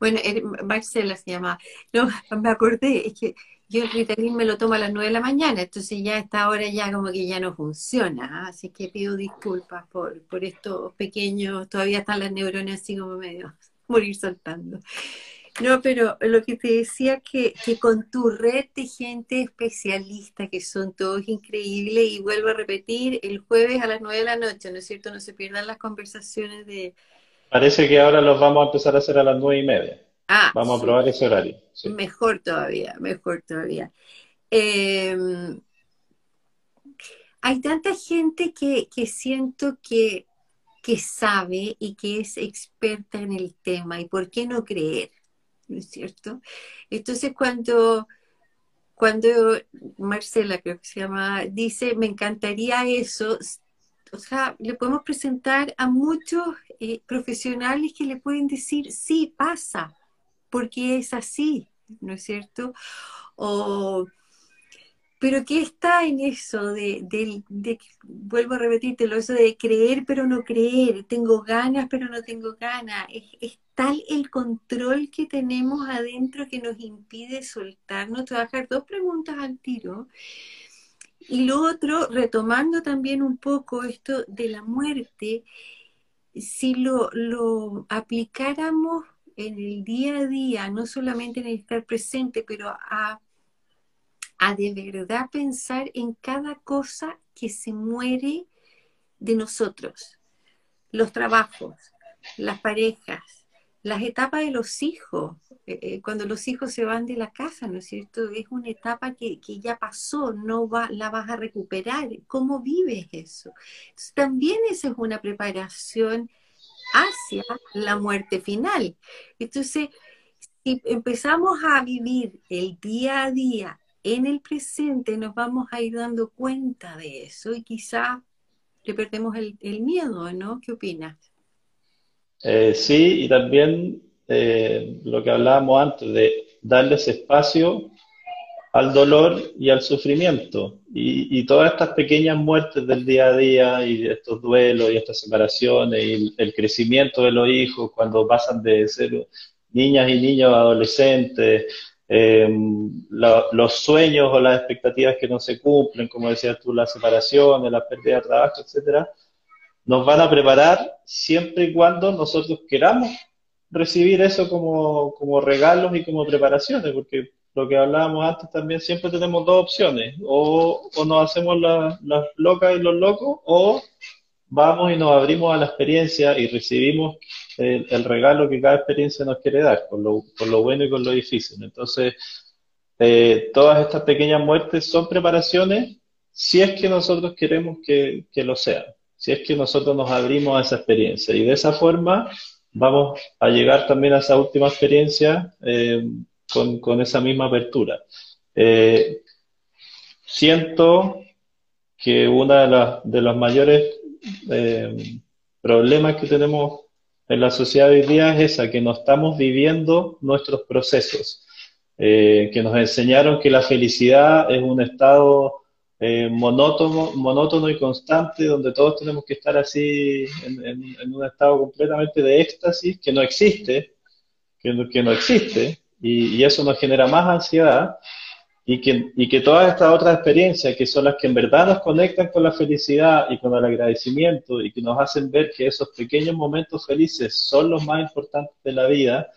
Bueno, Marcela se llama. No, me acordé, es que yo el Ritalin me lo tomo a las 9 de la mañana, entonces ya a esta hora ya como que ya no funciona, ¿ah? así que pido disculpas por, por estos pequeños, todavía están las neuronas así como medio morir saltando. No, pero lo que te decía que, que con tu red de gente especialista, que son todos increíbles, y vuelvo a repetir, el jueves a las 9 de la noche, ¿no es cierto? No se pierdan las conversaciones de... Parece que ahora los vamos a empezar a hacer a las nueve y media. Ah, vamos a probar ese horario. Mejor todavía, mejor todavía. Em, hay tanta gente que, que siento que, que sabe y que es experta en el tema, y por qué no creer ¿no es cierto? Entonces cuando, cuando Marcela, creo que se llama, dice, me encantaría eso, o sea, le podemos presentar a muchos eh, profesionales que le pueden decir, sí, pasa, porque es así, ¿no es cierto? O pero ¿qué está en eso de, vuelvo a repetírtelo, eso de creer pero no creer, tengo ganas pero no tengo ganas? Es, tal el control que tenemos adentro que nos impide soltarnos. Dejar dos preguntas al tiro. Y lo otro, retomando también un poco esto de la muerte, si lo aplicáramos en el día a día, no solamente en el estar presente, pero a a de verdad pensar en cada cosa que se muere de nosotros. Los trabajos, las parejas, las etapas de los hijos, eh, eh, cuando los hijos se van de la casa, ¿no es cierto? Es una etapa que, ya pasó, no va, la vas a recuperar. ¿Cómo vives eso? también esa es una preparación hacia la muerte final. Entonces, si empezamos a vivir el día a día en el presente nos vamos a ir dando cuenta de eso y quizá le perdemos el, miedo, ¿no? ¿Qué opinas? Eh, sí, y también eh, lo que hablábamos antes, de darles espacio al dolor y al sufrimiento. Y, todas estas pequeñas muertes del día a día y estos duelos y estas separaciones y el crecimiento de los hijos cuando pasan de ser niñas y niños a adolescentes, eh, los sueños o las expectativas que no se cumplen, como decías tú, las separaciones, la pérdida de trabajo, etcétera, nos van a preparar siempre y cuando nosotros queramos recibir eso como, como regalos y como preparaciones, porque lo que hablábamos antes también, siempre tenemos dos opciones, o, o nos hacemos las locas y los locos, o vamos y nos abrimos a la experiencia y recibimos el, regalo que cada experiencia nos quiere dar, con lo, lo bueno y con lo difícil. Entonces, eh, todas estas pequeñas muertes son preparaciones si es que nosotros queremos que, lo sean, si es que nosotros nos abrimos a esa experiencia. Y de esa forma vamos a llegar también a esa última experiencia eh, con, esa misma apertura. Eh, siento que uno de, de los mayores problemas que tenemos en la sociedad de hoy día es esa, que no estamos viviendo nuestros procesos, eh, que nos enseñaron que la felicidad es un estado eh, monótono, y constante, donde todos tenemos que estar así en, un estado completamente de éxtasis, que no existe, que no, que no existe, y, eso nos genera más ansiedad y que, y que todas estas otras experiencias, que son las que en verdad nos conectan con la felicidad y con el agradecimiento y que nos hacen ver que esos pequeños momentos felices son los más importantes de la vida,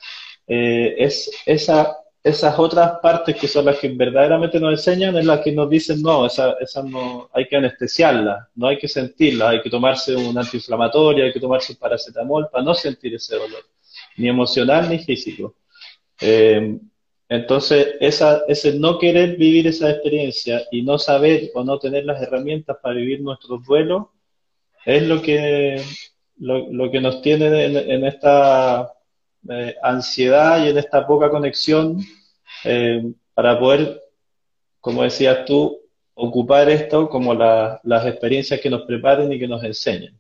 eh, es esa, esas otras partes que son las que verdaderamente nos enseñan, es las que nos dicen, no, esas esa no, hay que anestesiarlas, no hay que sentirlas, hay que tomarse un antiinflamatorio, hay que tomarse un paracetamol para no sentir ese dolor, ni emocional ni físico. Eh, entonces, esa, ese no querer vivir esa experiencia y no saber o no tener las herramientas para vivir nuestros duelos es lo que, lo, que nos tiene en, esta eh, ansiedad y en esta poca conexión eh, para poder, como decías tú, ocupar esto como las experiencias que nos preparen y que nos enseñen.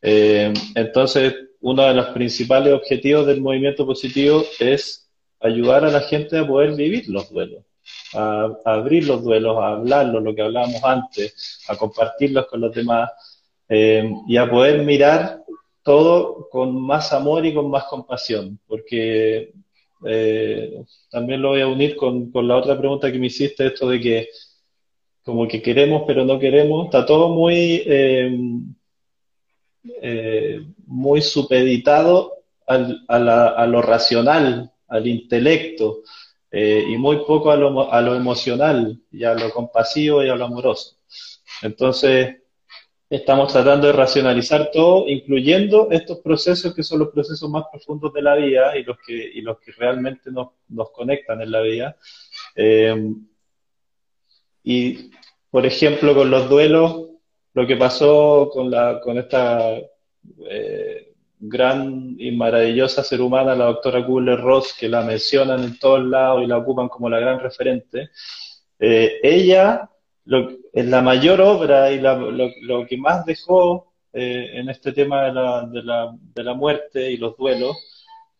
Entonces, uno de los principales objetivos del movimiento positivo es ayudar a la gente a poder vivir los duelos, a, abrir los duelos, a hablarlos, lo que hablábamos antes, a compartirlos con los demás eh, y a poder mirar todo con más amor y con más compasión, porque eh, también lo voy a unir con, la otra pregunta que me hiciste, esto de que como que queremos pero no queremos, está todo muy, eh, muy supeditado a, lo racional, al intelecto, y muy poco a lo, a lo emocional, y a lo compasivo y a lo amoroso. Entonces, estamos tratando de racionalizar todo, incluyendo estos procesos que son los procesos más profundos de la vida y los que, y los que realmente nos, nos conectan en la vida. Eh, y, por ejemplo, con los duelos, lo que pasó con, la, con esta eh, gran y maravillosa ser humana, la doctora Kubler-Ross, que la mencionan en todos lados y la ocupan como la gran referente, eh, ella lo, en la mayor obra y lo, que más dejó eh, en este tema la, la, de la muerte y los duelos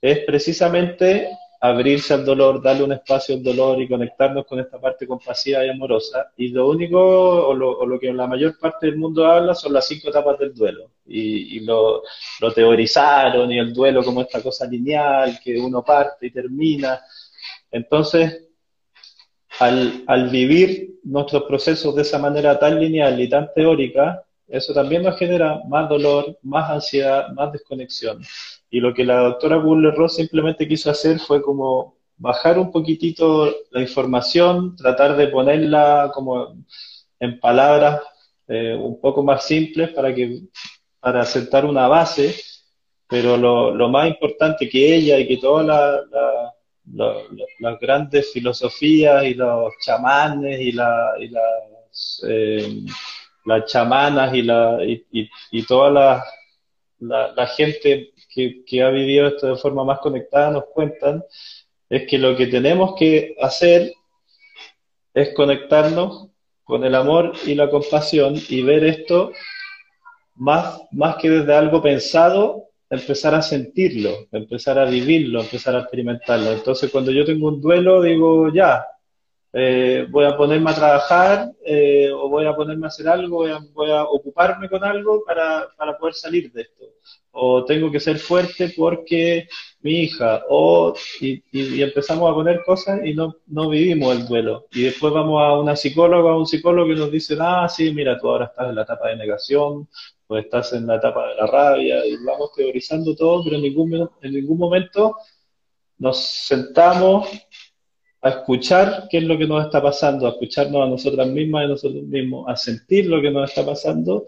es precisamente abrirse al dolor, darle un espacio al dolor y conectarnos con esta parte compasiva y amorosa. Y lo único, o lo, o lo que la mayor parte del mundo habla, son las cinco etapas del duelo. Y, y lo, lo, teorizaron, y el duelo como esta cosa lineal, que uno parte y termina. Entonces, al, al vivir nuestros procesos de esa manera tan lineal y tan teórica, eso también nos genera más dolor, más ansiedad, más desconexión. Y lo que la doctora Buller-Ross simplemente quiso hacer fue como bajar un poquitito la información, tratar de ponerla como en palabras eh, un poco más simples para que para sentar una base, pero lo, lo más importante que ella y que toda la, la las grandes filosofías y los chamanes y, y las, eh, las chamanas y, la, y, toda la, la, gente que, ha vivido esto de forma más conectada nos cuentan, es que lo que tenemos que hacer es conectarnos con el amor y la compasión y ver esto más, más que desde algo pensado, empezar a sentirlo, empezar a vivirlo, empezar a experimentarlo. Entonces, cuando yo tengo un duelo, digo, ya, eh, voy a ponerme a trabajar eh, o voy a ponerme a hacer algo, voy a, ocuparme con algo para, para, poder salir de esto. O tengo que ser fuerte porque mi hija, o, y, y, empezamos a poner cosas y no, no vivimos el duelo. Y después vamos a una psicóloga, a un psicólogo que nos dice, ah, sí, mira, tú ahora estás en la etapa de negación, pues estás en la etapa de la rabia y vamos teorizando todo, pero en ningún, en ningún momento nos sentamos a escuchar qué es lo que nos está pasando, a escucharnos a nosotras mismas y a nosotros mismos, a sentir lo que nos está pasando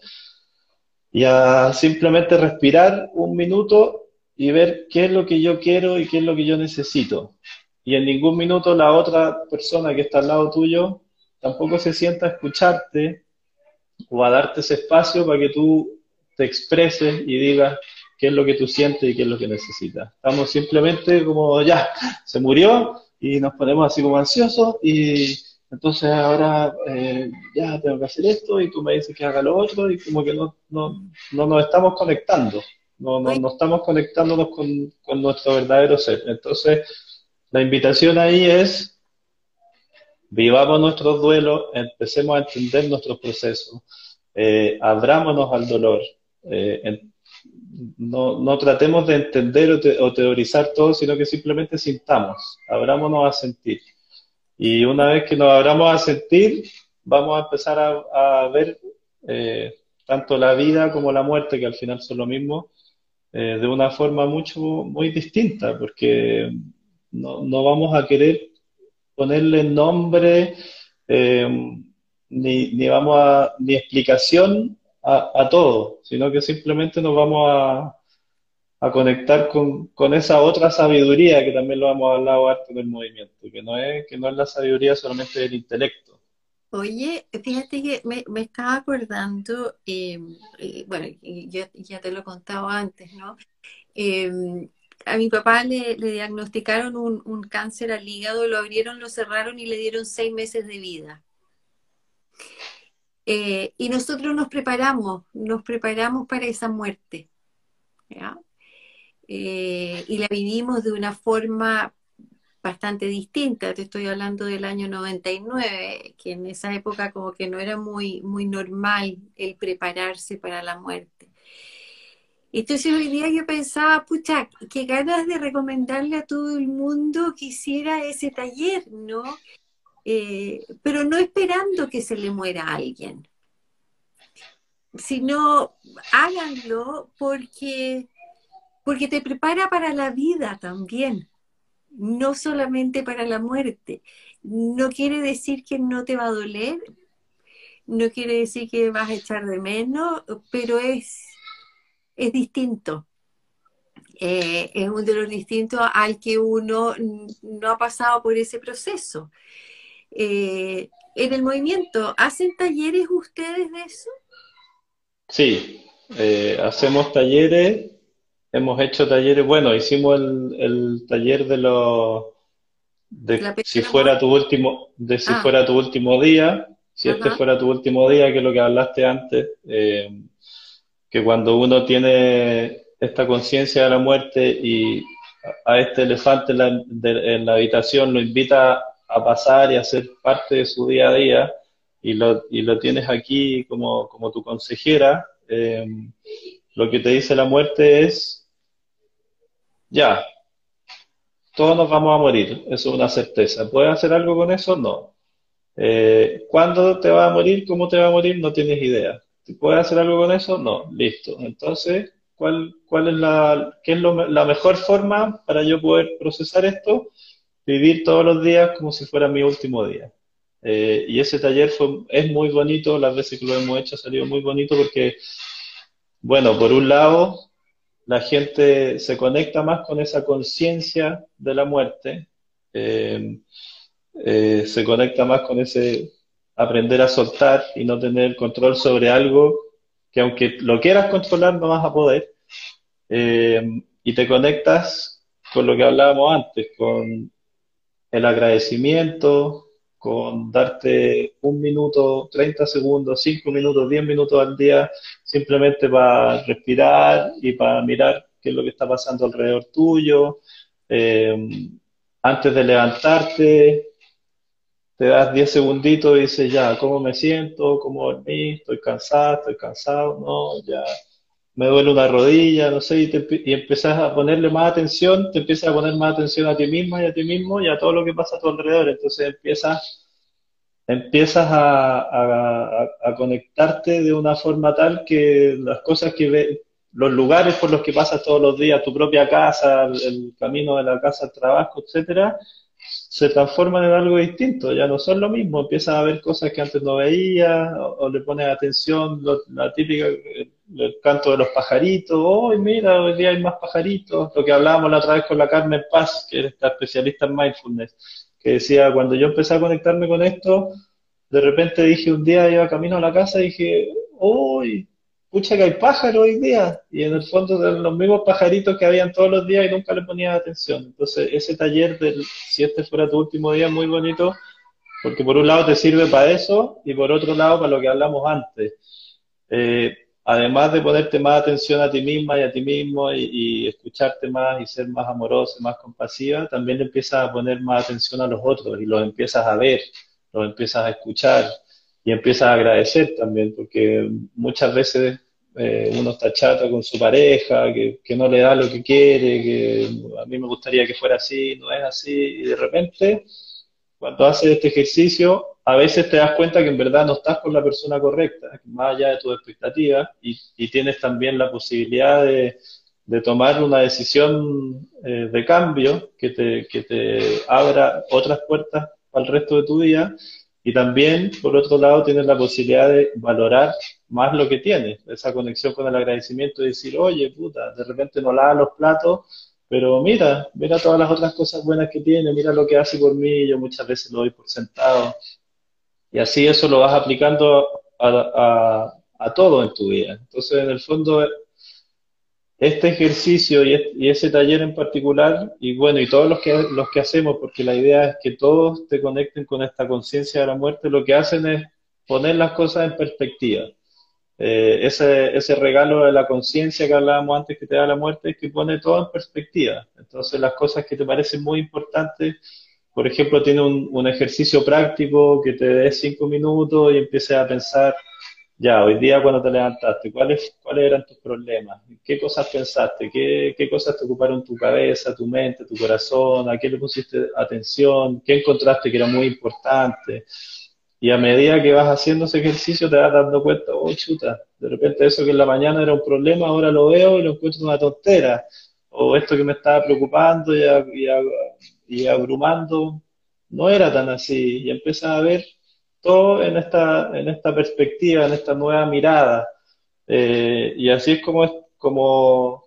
y a simplemente respirar un minuto y ver qué es lo que yo quiero y qué es lo que yo necesito. Y en ningún minuto la otra persona que está al lado tuyo tampoco se sienta a escucharte o a darte ese espacio para que tú te expreses y digas qué es lo que tú sientes y qué es lo que necesitas. Estamos simplemente como ya, se murió y nos ponemos así como ansiosos y entonces ahora eh, ya tengo que hacer esto y tú me dices que haga lo otro y como que no, no, no nos estamos conectando, no, no, no estamos conectándonos con, con nuestro verdadero ser. Entonces, la invitación ahí es vivamos nuestros duelos, empecemos a entender nuestros procesos, eh, abrámonos al dolor, eh, no, no, tratemos de entender o, teorizar todo, sino que simplemente sintamos, abrámonos a sentir. Y una vez que nos abramos a sentir, vamos a empezar a, ver eh, tanto la vida como la muerte, que al final son lo mismo, eh, de una forma mucho, muy distinta, porque no, no vamos a querer ponerle nombre, eh, ni, ni, vamos a, ni explicación a, todo, sino que simplemente nos vamos a, a conectar con, con, esa otra sabiduría que también lo hemos hablado harto del movimiento, que no es, que no es la sabiduría solamente del intelecto. Oye, fíjate que me, me estaba acordando, eh, bueno, ya, ya te lo he contado antes, ¿no? Eh, a mi papá le, diagnosticaron un, cáncer al hígado, lo abrieron, lo cerraron y le dieron seis meses de vida. Eh, y nosotros nos preparamos, nos preparamos para esa muerte. Eh, y la vivimos de una forma bastante distinta. Te estoy hablando del año 99, que en esa época como que no era muy, muy normal el prepararse para la muerte. Entonces hoy día yo pensaba, pucha, qué ganas de recomendarle a todo el mundo que hiciera ese taller, ¿no? Eh, pero no esperando que se le muera a alguien, sino háganlo porque, porque te prepara para la vida también, no solamente para la muerte. No quiere decir que no te va a doler, no quiere decir que vas a echar de menos, pero es, es distinto. Eh, es un dolor distinto al que uno no ha pasado por ese proceso. Eh, en el movimiento, ¿hacen talleres ustedes de eso? Sí, eh, hacemos talleres, hemos hecho talleres, bueno, hicimos el, taller de los, de si fuera tu último, de si ah. fuera tu último día, si este fuera tu último día, que es lo que hablaste antes, eh, que cuando uno tiene esta conciencia de la muerte y a este elefante en la, en la habitación lo invita a pasar y a ser parte de su día a día y lo, y lo tienes aquí como, como tu consejera, eh, lo que te dice la muerte es, ya, todos nos vamos a morir, eso es una certeza. ¿Puedes hacer algo con eso? No. Eh, ¿Cuándo te va a morir? ¿Cómo te va a morir? No tienes idea. ¿Puedes hacer algo con eso? No. Listo. Entonces, ¿cuál, cuál es la, qué es la mejor forma para yo poder procesar esto? Vivir todos los días como si fuera mi último día. Eh, y ese taller es muy bonito, las veces que lo hemos hecho ha salido muy bonito porque, bueno, por un lado, la gente se conecta más con esa conciencia de la muerte, eh, eh, se conecta más con ese aprender a soltar y no tener control sobre algo que aunque lo quieras controlar no vas a poder, y te conectas con lo que hablábamos antes, con el agradecimiento, con darte un minuto, 30 segundos, 5 minutos, 10 minutos al día, simplemente para respirar y para mirar qué es lo que está pasando alrededor tuyo. Eh, antes de levantarte, te das 10 segunditos y dices, ya, ¿cómo me siento? ¿Cómo dormí? ¿Estoy cansado? ¿Estoy cansado? No, ya me duele una rodilla, no sé, y, te, y empezás a ponerle más atención, te empiezas a poner más atención a ti misma y a ti mismo y a todo lo que pasa a tu alrededor. Entonces empiezas, empiezas a, a, conectarte de una forma tal que las cosas que ves, los lugares por los que pasas todos los días, tu propia casa, el, camino de la casa al trabajo, etcétera, se transforman en algo distinto, ya no son lo mismo, empiezas a ver cosas que antes no veías, o, le pones atención, la típica, el canto de los pajaritos, hoy mira, hoy día hay más pajaritos, lo que hablábamos la otra vez con la Carmen Paz, que es esta especialista en mindfulness, que decía, cuando yo empecé a conectarme con esto, de repente dije, un día iba camino a la casa y dije, uy, pucha que hay pájaros hoy día, y en el fondo eran los mismos pajaritos que habían todos los días y nunca le ponía atención. Entonces, ese taller del, si este fuera tu último día, muy bonito, porque por un lado te sirve para eso, y por otro lado para lo que hablamos antes. Eh, además de ponerte más atención a ti misma y a ti mismo y, escucharte más y ser más amorosa, más compasiva, también empiezas a poner más atención a los otros y los empiezas a ver, los empiezas a escuchar y empiezas a agradecer también, porque muchas veces eh, uno está chato con su pareja, que, que, no le da lo que quiere, que a mí me gustaría que fuera así, no es así, y de repente, cuando haces este ejercicio, a veces te das cuenta que en verdad no estás con la persona correcta, más allá de tus expectativas, y, tienes también la posibilidad de, tomar una decisión eh, de cambio que te, que te abra otras puertas para el resto de tu vida, y también, por otro lado, tienes la posibilidad de valorar más lo que tienes, esa conexión con el agradecimiento y decir, oye, puta, de repente no lava los platos, pero mira, mira todas las otras cosas buenas que tiene, mira lo que hace por mí, yo muchas veces lo doy por sentado, y así eso lo vas aplicando a, todo en tu vida. Entonces, en el fondo, este ejercicio y, ese taller en particular, y bueno, y todos los que, los que hacemos, porque la idea es que todos te conecten con esta conciencia de la muerte, lo que hacen es poner las cosas en perspectiva. Eh, ese, ese regalo de la conciencia que hablábamos antes que te da la muerte es que pone todo en perspectiva. Entonces las cosas que te parecen muy importantes por ejemplo, tiene un, ejercicio práctico que te dé cinco minutos y empieces a pensar ya, hoy día cuando te levantaste, ¿cuáles, cuáles eran tus problemas? ¿Qué cosas pensaste? ¿Qué, ¿Qué cosas te ocuparon tu cabeza, tu mente, tu corazón? ¿A qué le pusiste atención? ¿Qué encontraste que era muy importante? Y a medida que vas haciendo ese ejercicio te vas dando cuenta, oh chuta, de repente eso que en la mañana era un problema, ahora lo veo y lo encuentro una tontera. O esto que me estaba preocupando y, y, abrumando, no era tan así. Y empiezas a ver todo en esta, en esta perspectiva, en esta nueva mirada. Eh, y así es como, es como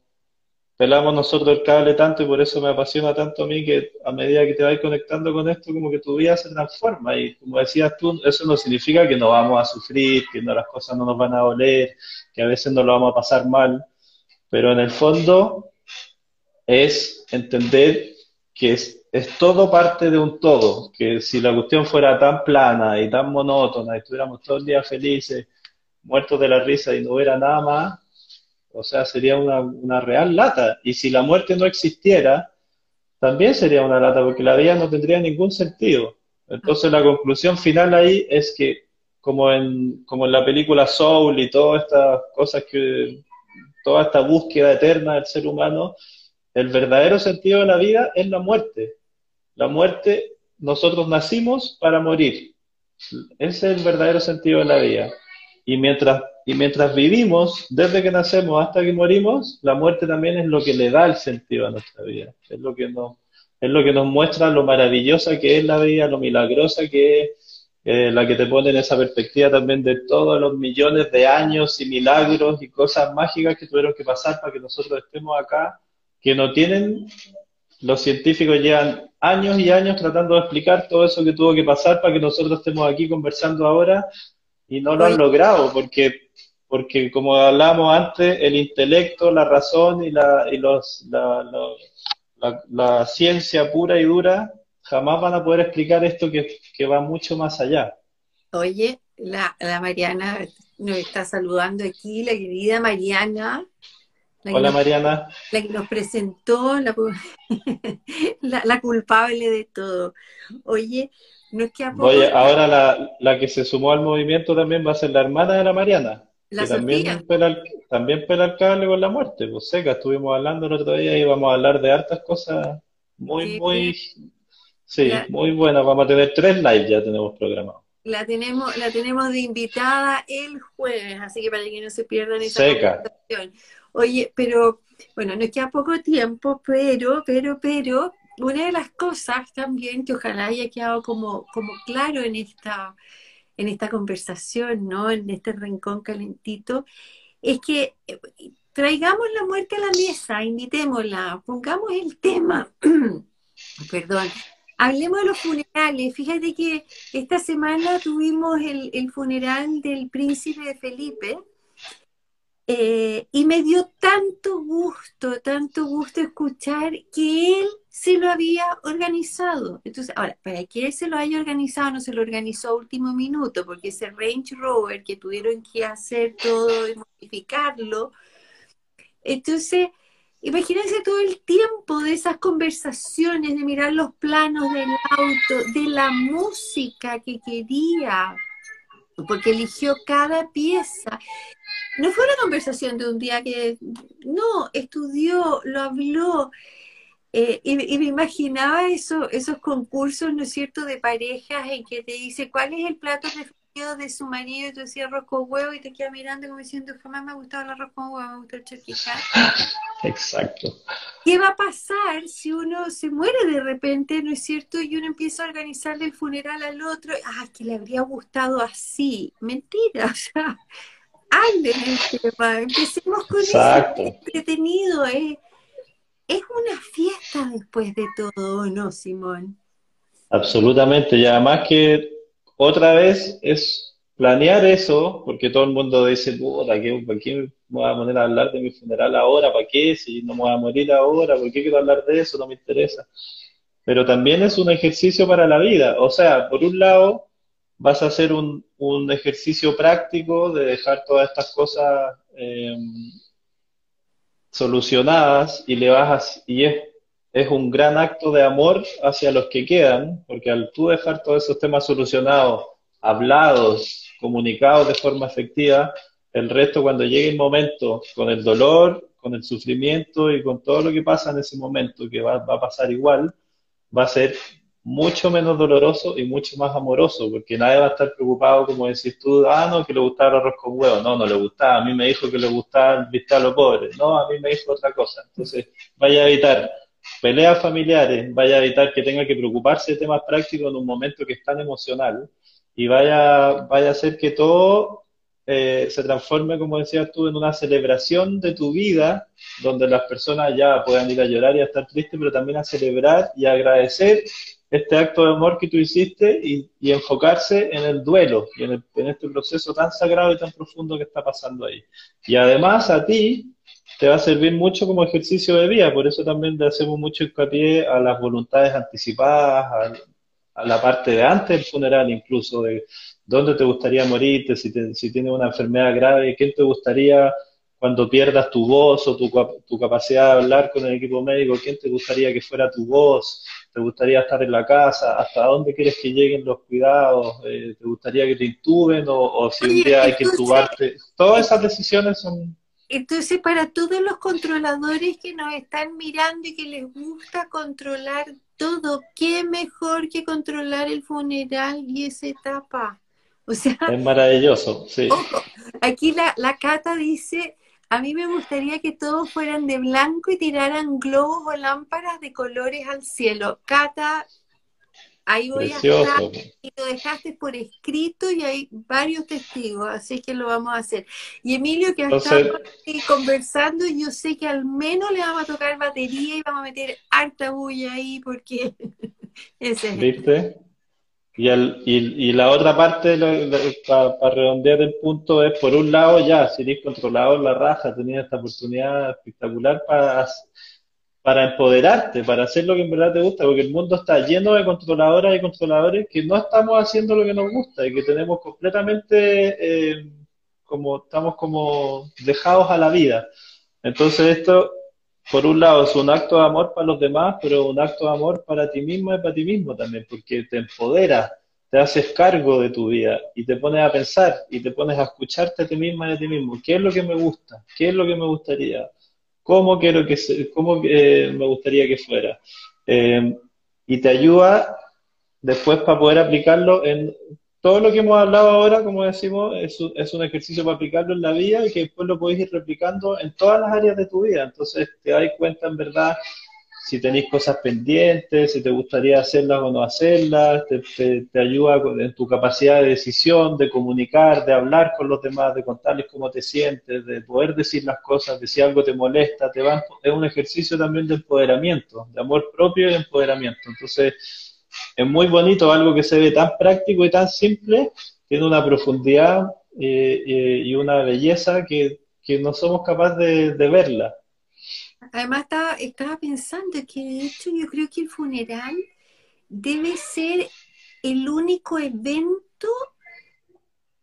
pelamos nosotros el cable tanto y por eso me apasiona tanto a mí que a medida que te vas conectando con esto, como que tu vida se transforma. Y como decías tú, eso no significa que no vamos a sufrir, que no, las cosas no nos van a doler, que a veces no lo vamos a pasar mal, pero en el fondo es entender que es, todo parte de un todo, que si la cuestión fuera tan plana y tan monótona, y estuviéramos todo el día felices, muertos de la risa y no hubiera nada más, o sea, sería una, una real lata. Y si la muerte no existiera, también sería una lata, porque la vida no tendría ningún sentido. Entonces la conclusión final ahí es que, como en, como en la película Soul y todas estas cosas que, toda esta búsqueda eterna del ser humano, el verdadero sentido de la vida es la muerte. La muerte, nosotros nacimos para morir. Ese es el verdadero sentido de la vida. Y mientras y mientras vivimos, desde que nacemos hasta que morimos, la muerte también es lo que le da el sentido a nuestra vida. Es lo que nos, es lo que nos muestra lo maravillosa que es la vida, lo milagrosa que es, eh, la que te pone en esa perspectiva también de todos los millones de años y milagros y cosas mágicas que tuvieron que pasar para que nosotros estemos acá, que no tienen, los científicos llevan años y años tratando de explicar todo eso que tuvo que pasar para que nosotros estemos aquí conversando ahora y no lo han logrado porque porque como hablamos antes, el intelecto, la razón y la, y los, la, la, ciencia pura y dura jamás van a poder explicar esto que, que va mucho más allá. Oye, la, la, Mariana nos está saludando aquí, la querida Mariana. Hola Mariana. La que nos presentó, la, la, culpable de todo. Oye, no es que a Oye, ahora la, la que se sumó al movimiento también va a ser la hermana de la Mariana también pela, el, también el cable con la muerte, pues seca, estuvimos hablando el otro día y vamos a hablar de hartas cosas muy, muy, sí, muy buenas. Vamos a tener tres lives, ya tenemos programados. La tenemos, la tenemos de invitada el jueves, así que para que no se pierdan esa Seca. Oye, pero, bueno, nos queda poco tiempo, pero, pero, pero, una de las cosas también que ojalá haya quedado como, como claro en esta, en esta conversación, ¿no? En este rincón calentito, es que eh, traigamos la muerte a la mesa, invitémosla, pongamos el tema, perdón, hablemos de los funerales. Fíjate que esta semana tuvimos el, el funeral del príncipe Felipe, eh, y me dio tanto gusto, tanto gusto escuchar que él se lo había organizado. Entonces, ahora, para que él se lo haya organizado, no se lo organizó a último minuto, porque ese Range Rover que tuvieron que hacer todo y modificarlo. Entonces, imagínense todo el tiempo de esas conversaciones, de mirar los planos del auto, de la música que quería, porque eligió cada pieza no fue una conversación de un día que, no, estudió, lo habló, eh, y, me imaginaba eso, esos concursos, ¿no es cierto?, de parejas en que te dice cuál es el plato preferido de su marido y tú decías arroz con huevo y te queda mirando como diciendo jamás me ha gustado el arroz con huevo, me gusta el charquijá. Exacto. ¿Qué va a pasar si uno se muere de repente, ¿no es cierto? Y uno empieza a organizarle el funeral al otro, ah, que le habría gustado así. Mentira, o sea hablen el tema, empecemos con Exacto. eso entretenido, ¿eh? es una fiesta después de todo, ¿no, Simón? Absolutamente, y además que otra vez es planear eso, porque todo el mundo dice, puta, ¿qué, ¿por qué me voy a poner a hablar de mi funeral ahora? ¿Para qué? Si no me voy a morir ahora, ¿por qué quiero hablar de eso? No me interesa. Pero también es un ejercicio para la vida. O sea, por un lado, vas a hacer un, un ejercicio práctico de dejar todas estas cosas em, solucionadas y le vas a, y es, es un gran acto de amor hacia los que quedan, porque al tú dejar todos esos temas solucionados, hablados, comunicados de forma efectiva, el resto cuando llegue el momento, con el dolor, con el sufrimiento y con todo lo que pasa en ese momento, que va, va a pasar igual, va a ser mucho menos doloroso y mucho más amoroso, porque nadie va a estar preocupado, como decís tú, ah, no, que le gustaba el arroz con huevo, no, no le gustaba, a mí me dijo que le gustaba el bistec a los pobres, no, a mí me dijo otra cosa. Entonces, vaya a evitar peleas familiares, vaya a evitar que tenga que preocuparse de temas prácticos en un momento que es tan emocional y vaya, vaya a hacer que todo eh, se transforme, como decías tú, en una celebración de tu vida, donde las personas ya puedan ir a llorar y a estar tristes, pero también a celebrar y agradecer este acto de amor que tú hiciste y, enfocarse en el duelo y en, este proceso tan sagrado y tan profundo que está pasando ahí. Y además a ti te va a servir mucho como ejercicio de vida, por eso también le hacemos mucho hincapié a las voluntades anticipadas, a, la parte de antes del funeral incluso, de dónde te gustaría morirte, si, si tienes una enfermedad grave, quién te gustaría cuando pierdas tu voz o tu, tu, capacidad de hablar con el equipo médico, quién te gustaría que fuera tu voz, te gustaría estar en la casa, hasta dónde quieres que lleguen los cuidados, eh, te gustaría que te intuben o, o si un día hay que intubarte. Todas esas decisiones son entonces, para todos los controladores que nos están mirando y que les gusta controlar todo, ¿qué mejor que controlar el funeral y esa etapa? O sea, es maravilloso, sí. aquí la, la Cata dice, a mí me gustaría que todos fueran de blanco y tiraran globos o lámparas de colores al cielo. Cata, Ahí voy a estar y lo dejaste por escrito y hay varios testigos, así que lo vamos a hacer. Y Emilio, que ha estado conversando, yo sé que al menos le vamos a tocar batería y vamos a meter harta bulla ahí porque ese es ¿Viste? Y, el, y, la otra parte, para redondear el punto, es por un lado ya, si eres controlador la raja, tenías esta oportunidad espectacular para para empoderarte, para hacer lo que en verdad te gusta, porque el mundo está lleno de controladoras y controladores que no estamos haciendo lo que nos gusta y que tenemos completamente, eh, como estamos como dejados a la vida. Entonces esto, por un lado, es un acto de amor para los demás, pero un acto de amor para ti mismo y para ti mismo también, porque te empoderas, te haces cargo de tu vida y te pones a pensar y te pones a escucharte a ti misma y a ti mismo. ¿Qué es lo que me gusta? ¿Qué es lo que me gustaría? cómo quiero que cómo eh, me gustaría que fuera. Eh, y te ayuda después para poder aplicarlo en todo lo que hemos hablado ahora, como decimos, es un, es un ejercicio para aplicarlo en la vida y que después lo podéis ir replicando en todas las áreas de tu vida. Entonces te das cuenta en verdad si tenéis cosas pendientes, si te gustaría hacerlas o no hacerlas, te, te, ayuda en tu capacidad de decisión, de comunicar, de hablar con los demás, de contarles cómo te sientes, de poder decir las cosas, de si algo te molesta, te es un ejercicio también de empoderamiento, de amor propio y de empoderamiento. Entonces, es muy bonito, algo que se ve tan práctico y tan simple, tiene una profundidad eh, eh, y una belleza que, que no somos capaces de verla. Además estaba, estaba pensando que de hecho yo creo que el funeral debe ser el único evento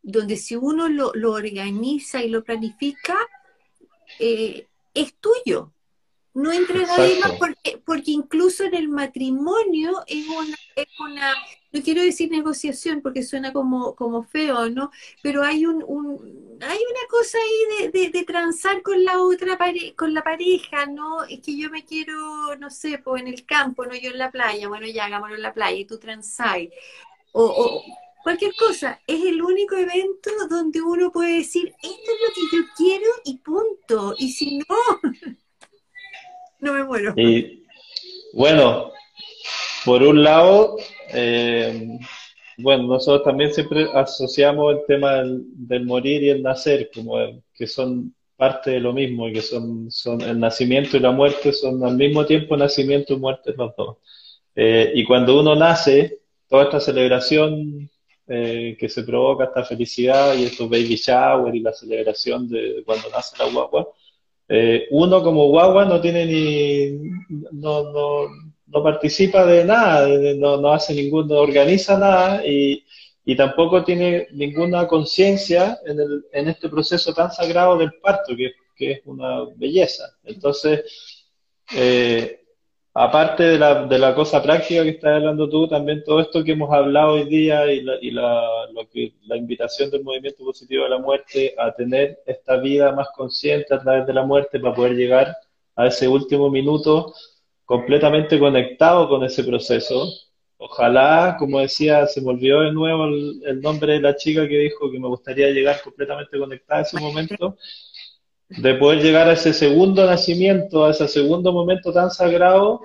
donde si uno lo, organiza y lo planifica, eh, es tuyo. No nadie más porque, porque incluso en el matrimonio es una, es una, no quiero decir negociación porque suena como, como feo, ¿no? Pero hay un, hay una cosa ahí de, de, transar con la otra con la pareja, ¿no? Es que yo me quiero, no sé, pues en el campo, no yo en la playa, bueno ya hagámoslo en la playa y tú transai. O, o cualquier cosa, es el único evento donde uno puede decir, esto es lo que yo quiero y punto. Y si no, no me muero. Y bueno, por un lado, eh, bueno, nosotros también siempre asociamos el tema del, morir y el nacer, como que son parte de lo mismo, y que son, son el nacimiento y la muerte son al mismo tiempo nacimiento y muerte los dos. Eh, y cuando uno nace, toda esta celebración eh, que se provoca, esta felicidad y estos baby shower y la celebración de cuando nace la guagua, eh, uno como guagua no tiene ni, no, no, no participa de nada, no, no hace ningún, no organiza nada y, y tampoco tiene ninguna conciencia en, el, en este proceso tan sagrado del parto, que, que es una belleza. Entonces, eh, aparte de la, de la cosa práctica que estás hablando tú, también todo esto que hemos hablado hoy día y, la, y la, lo que, la invitación del movimiento positivo de la muerte a tener esta vida más consciente a través de la muerte para poder llegar a ese último minuto completamente conectado con ese proceso. Ojalá, como decía, se me olvidó de nuevo el, el nombre de la chica que dijo que me gustaría llegar completamente conectada a ese momento de poder llegar a ese segundo nacimiento, a ese segundo momento tan sagrado,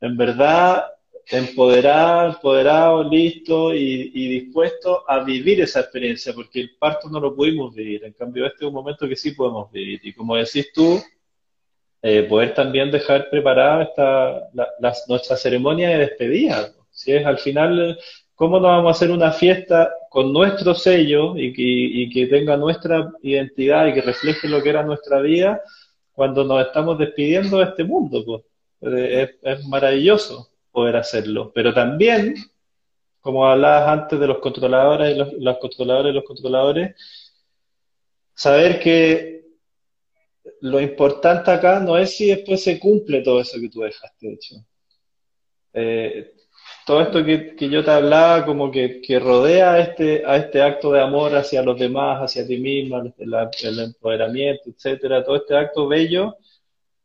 en verdad empoderado, empoderado, listo y, dispuesto a vivir esa experiencia, porque el parto no lo pudimos vivir, en cambio este es un momento que sí podemos vivir. Y como decís tú, eh, poder también dejar preparada esta, nuestra ceremonia de despedida. Si es al final ¿Cómo no vamos a hacer una fiesta con nuestro sello y que, tenga nuestra identidad y que refleje lo que era nuestra vida cuando nos estamos despidiendo de este mundo? Pues? Es, maravilloso poder hacerlo. Pero también, como hablabas antes de los controladores y los, los controladores y los controladores, saber que lo importante acá no es si después se cumple todo eso que tú dejaste hecho. Eh, todo esto que, que, yo te hablaba, como que, que, rodea a este, a este acto de amor hacia los demás, hacia ti misma, el, empoderamiento, etcétera, todo este acto bello,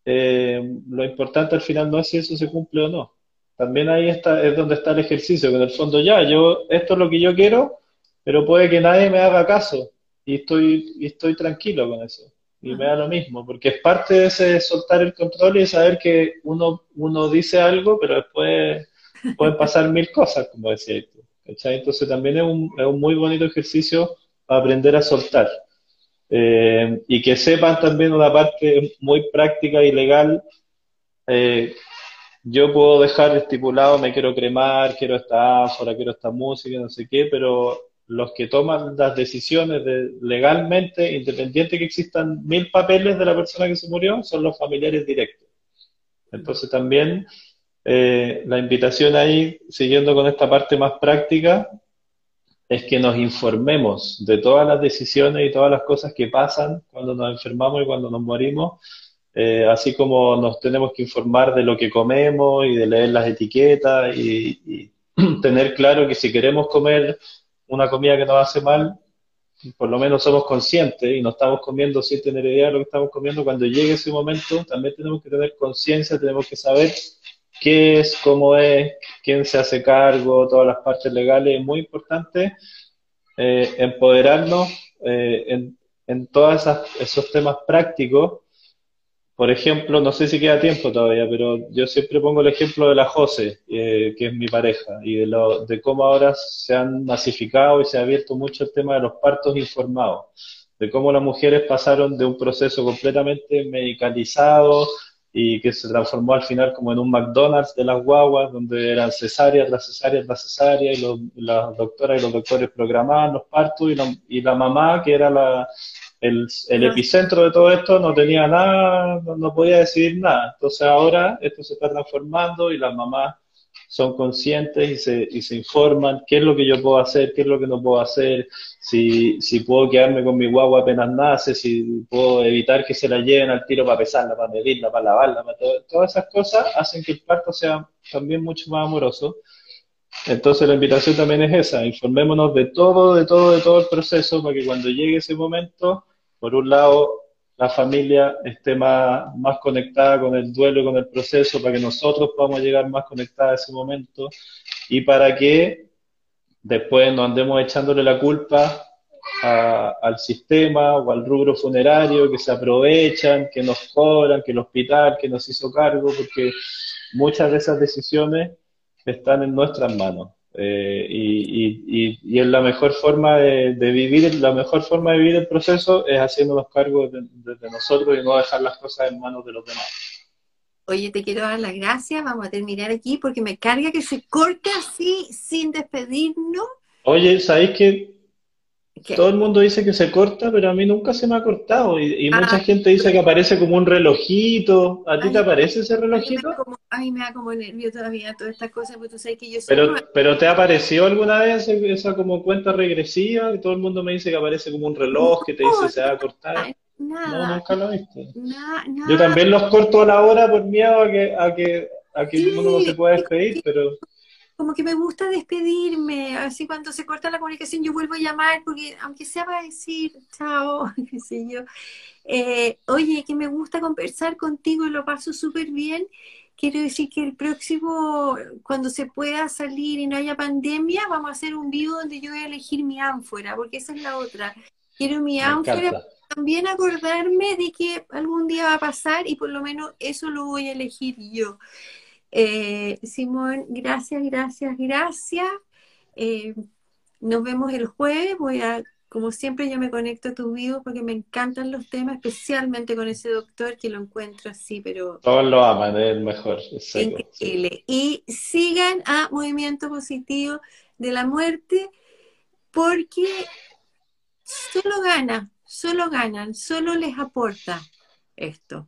eh, lo importante al final no es si eso se cumple o no. También ahí está, es donde está el ejercicio, que en el fondo ya, yo, esto es lo que yo quiero, pero puede que nadie me haga caso, y estoy, y estoy tranquilo con eso. Y me da lo mismo, porque es parte de ese soltar el control y saber que uno, uno dice algo, pero después pueden pasar mil cosas, como decía tú. Entonces también es un, es un, muy bonito ejercicio para aprender a soltar. Eh, y que sepan también una parte muy práctica y legal. Eh, yo puedo dejar estipulado, me quiero cremar, quiero esta ánfora, quiero esta música, no sé qué, pero los que toman las decisiones de, legalmente, independiente que existan mil papeles de la persona que se murió, son los familiares directos. Entonces también eh, la invitación ahí, siguiendo con esta parte más práctica, es que nos informemos de todas las decisiones y todas las cosas que pasan cuando nos enfermamos y cuando nos morimos, eh, así como nos tenemos que informar de lo que comemos y de leer las etiquetas y, y tener claro que si queremos comer una comida que nos hace mal, por lo menos somos conscientes y no estamos comiendo sin tener idea de lo que estamos comiendo, cuando llegue ese momento también tenemos que tener conciencia, tenemos que saber qué es, cómo es, quién se hace cargo, todas las partes legales. Es muy importante eh, empoderarnos eh, en, en todos esos temas prácticos. Por ejemplo, no sé si queda tiempo todavía, pero yo siempre pongo el ejemplo de la José, eh, que es mi pareja, y de, lo, de cómo ahora se han masificado y se ha abierto mucho el tema de los partos informados, de cómo las mujeres pasaron de un proceso completamente medicalizado, y que se transformó al final como en un McDonald's de las guaguas, donde eran cesáreas tras cesáreas tras cesárea, y los, las doctoras y los doctores programaban los partos, y la, y la mamá, que era la, el, el, epicentro de todo esto, no tenía nada, no, no podía decidir nada. Entonces ahora esto se está transformando y las mamás son conscientes y se, y se informan qué es lo que yo puedo hacer, qué es lo que no puedo hacer, si, si puedo quedarme con mi guagua apenas nace, si puedo evitar que se la lleven al tiro para pesarla, para medirla, para lavarla, para todas esas cosas hacen que el parto sea también mucho más amoroso. Entonces la invitación también es esa, informémonos de todo, de todo, de todo el proceso para que cuando llegue ese momento, por un lado, la familia esté más, más conectada con el duelo con el proceso, para que nosotros podamos llegar más conectados a ese momento y para que después no andemos echándole la culpa al sistema o al rubro funerario que se aprovechan, que nos cobran, que el hospital que nos hizo cargo, porque muchas de esas decisiones están en nuestras manos. Eh, y, y, es la mejor forma de, vivir, la mejor forma de vivir el proceso es haciéndonos cargo de, nosotros y no dejar las cosas en manos de los demás. Oye, te quiero dar las gracias, vamos a terminar aquí porque me carga que se corte así sin despedirnos. Oye, ¿sabéis que todo el mundo dice que se corta, pero a mí nunca se me ha cortado. Y, mucha ah. gente dice que aparece como un relojito. ¿A ti te aparece ese relojito? A mí me da como, nervio todavía todas estas cosas, porque tú sabes que yo soy pero, pero ¿te apareció alguna vez esa como cuenta regresiva? Que todo el mundo me dice que aparece como un reloj que te dice se va a cortar. Nada. No, nunca lo he visto. Yo también los corto a la hora por miedo a que, a que aquí uno no se puede despedir, pero como que me gusta despedirme, así cuando se corta la comunicación yo vuelvo a llamar, porque aunque sea para decir chao, qué sé yo, eh, oye, que me gusta conversar contigo y lo paso súper bien, quiero decir que el próximo, cuando se pueda salir y no haya pandemia, vamos a hacer un vivo donde yo voy a elegir mi ánfora, porque esa es la otra. Quiero mi ánfora también acordarme de que algún día va a pasar y por lo menos eso lo voy a elegir yo. Eh, Simón, gracias, gracias, gracias. Eh, nos vemos el jueves. Voy a, como siempre, yo me conecto a tu vivo porque me encantan los temas, especialmente con ese doctor que lo encuentro así, pero. Todos lo aman, es el mejor. increíble. Y sigan a Movimiento Positivo de la Muerte porque solo gana, solo ganan, solo les aporta esto.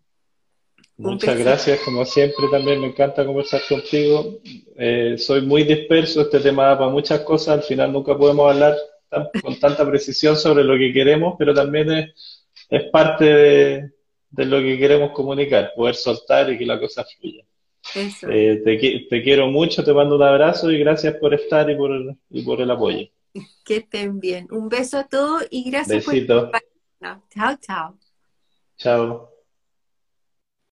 Muchas gracias, como siempre también me encanta conversar contigo. Eh, soy muy disperso, este tema da para muchas cosas, al final nunca podemos hablar con tanta precisión sobre lo que queremos, pero también es, es parte de, lo que queremos comunicar, poder soltar y que la cosa fluya. Eh, te, te, quiero mucho, te mando un abrazo y gracias por estar y por, y por el apoyo. Que estén bien. Un beso a todos y gracias Besito. por... Chao, chao. Chao.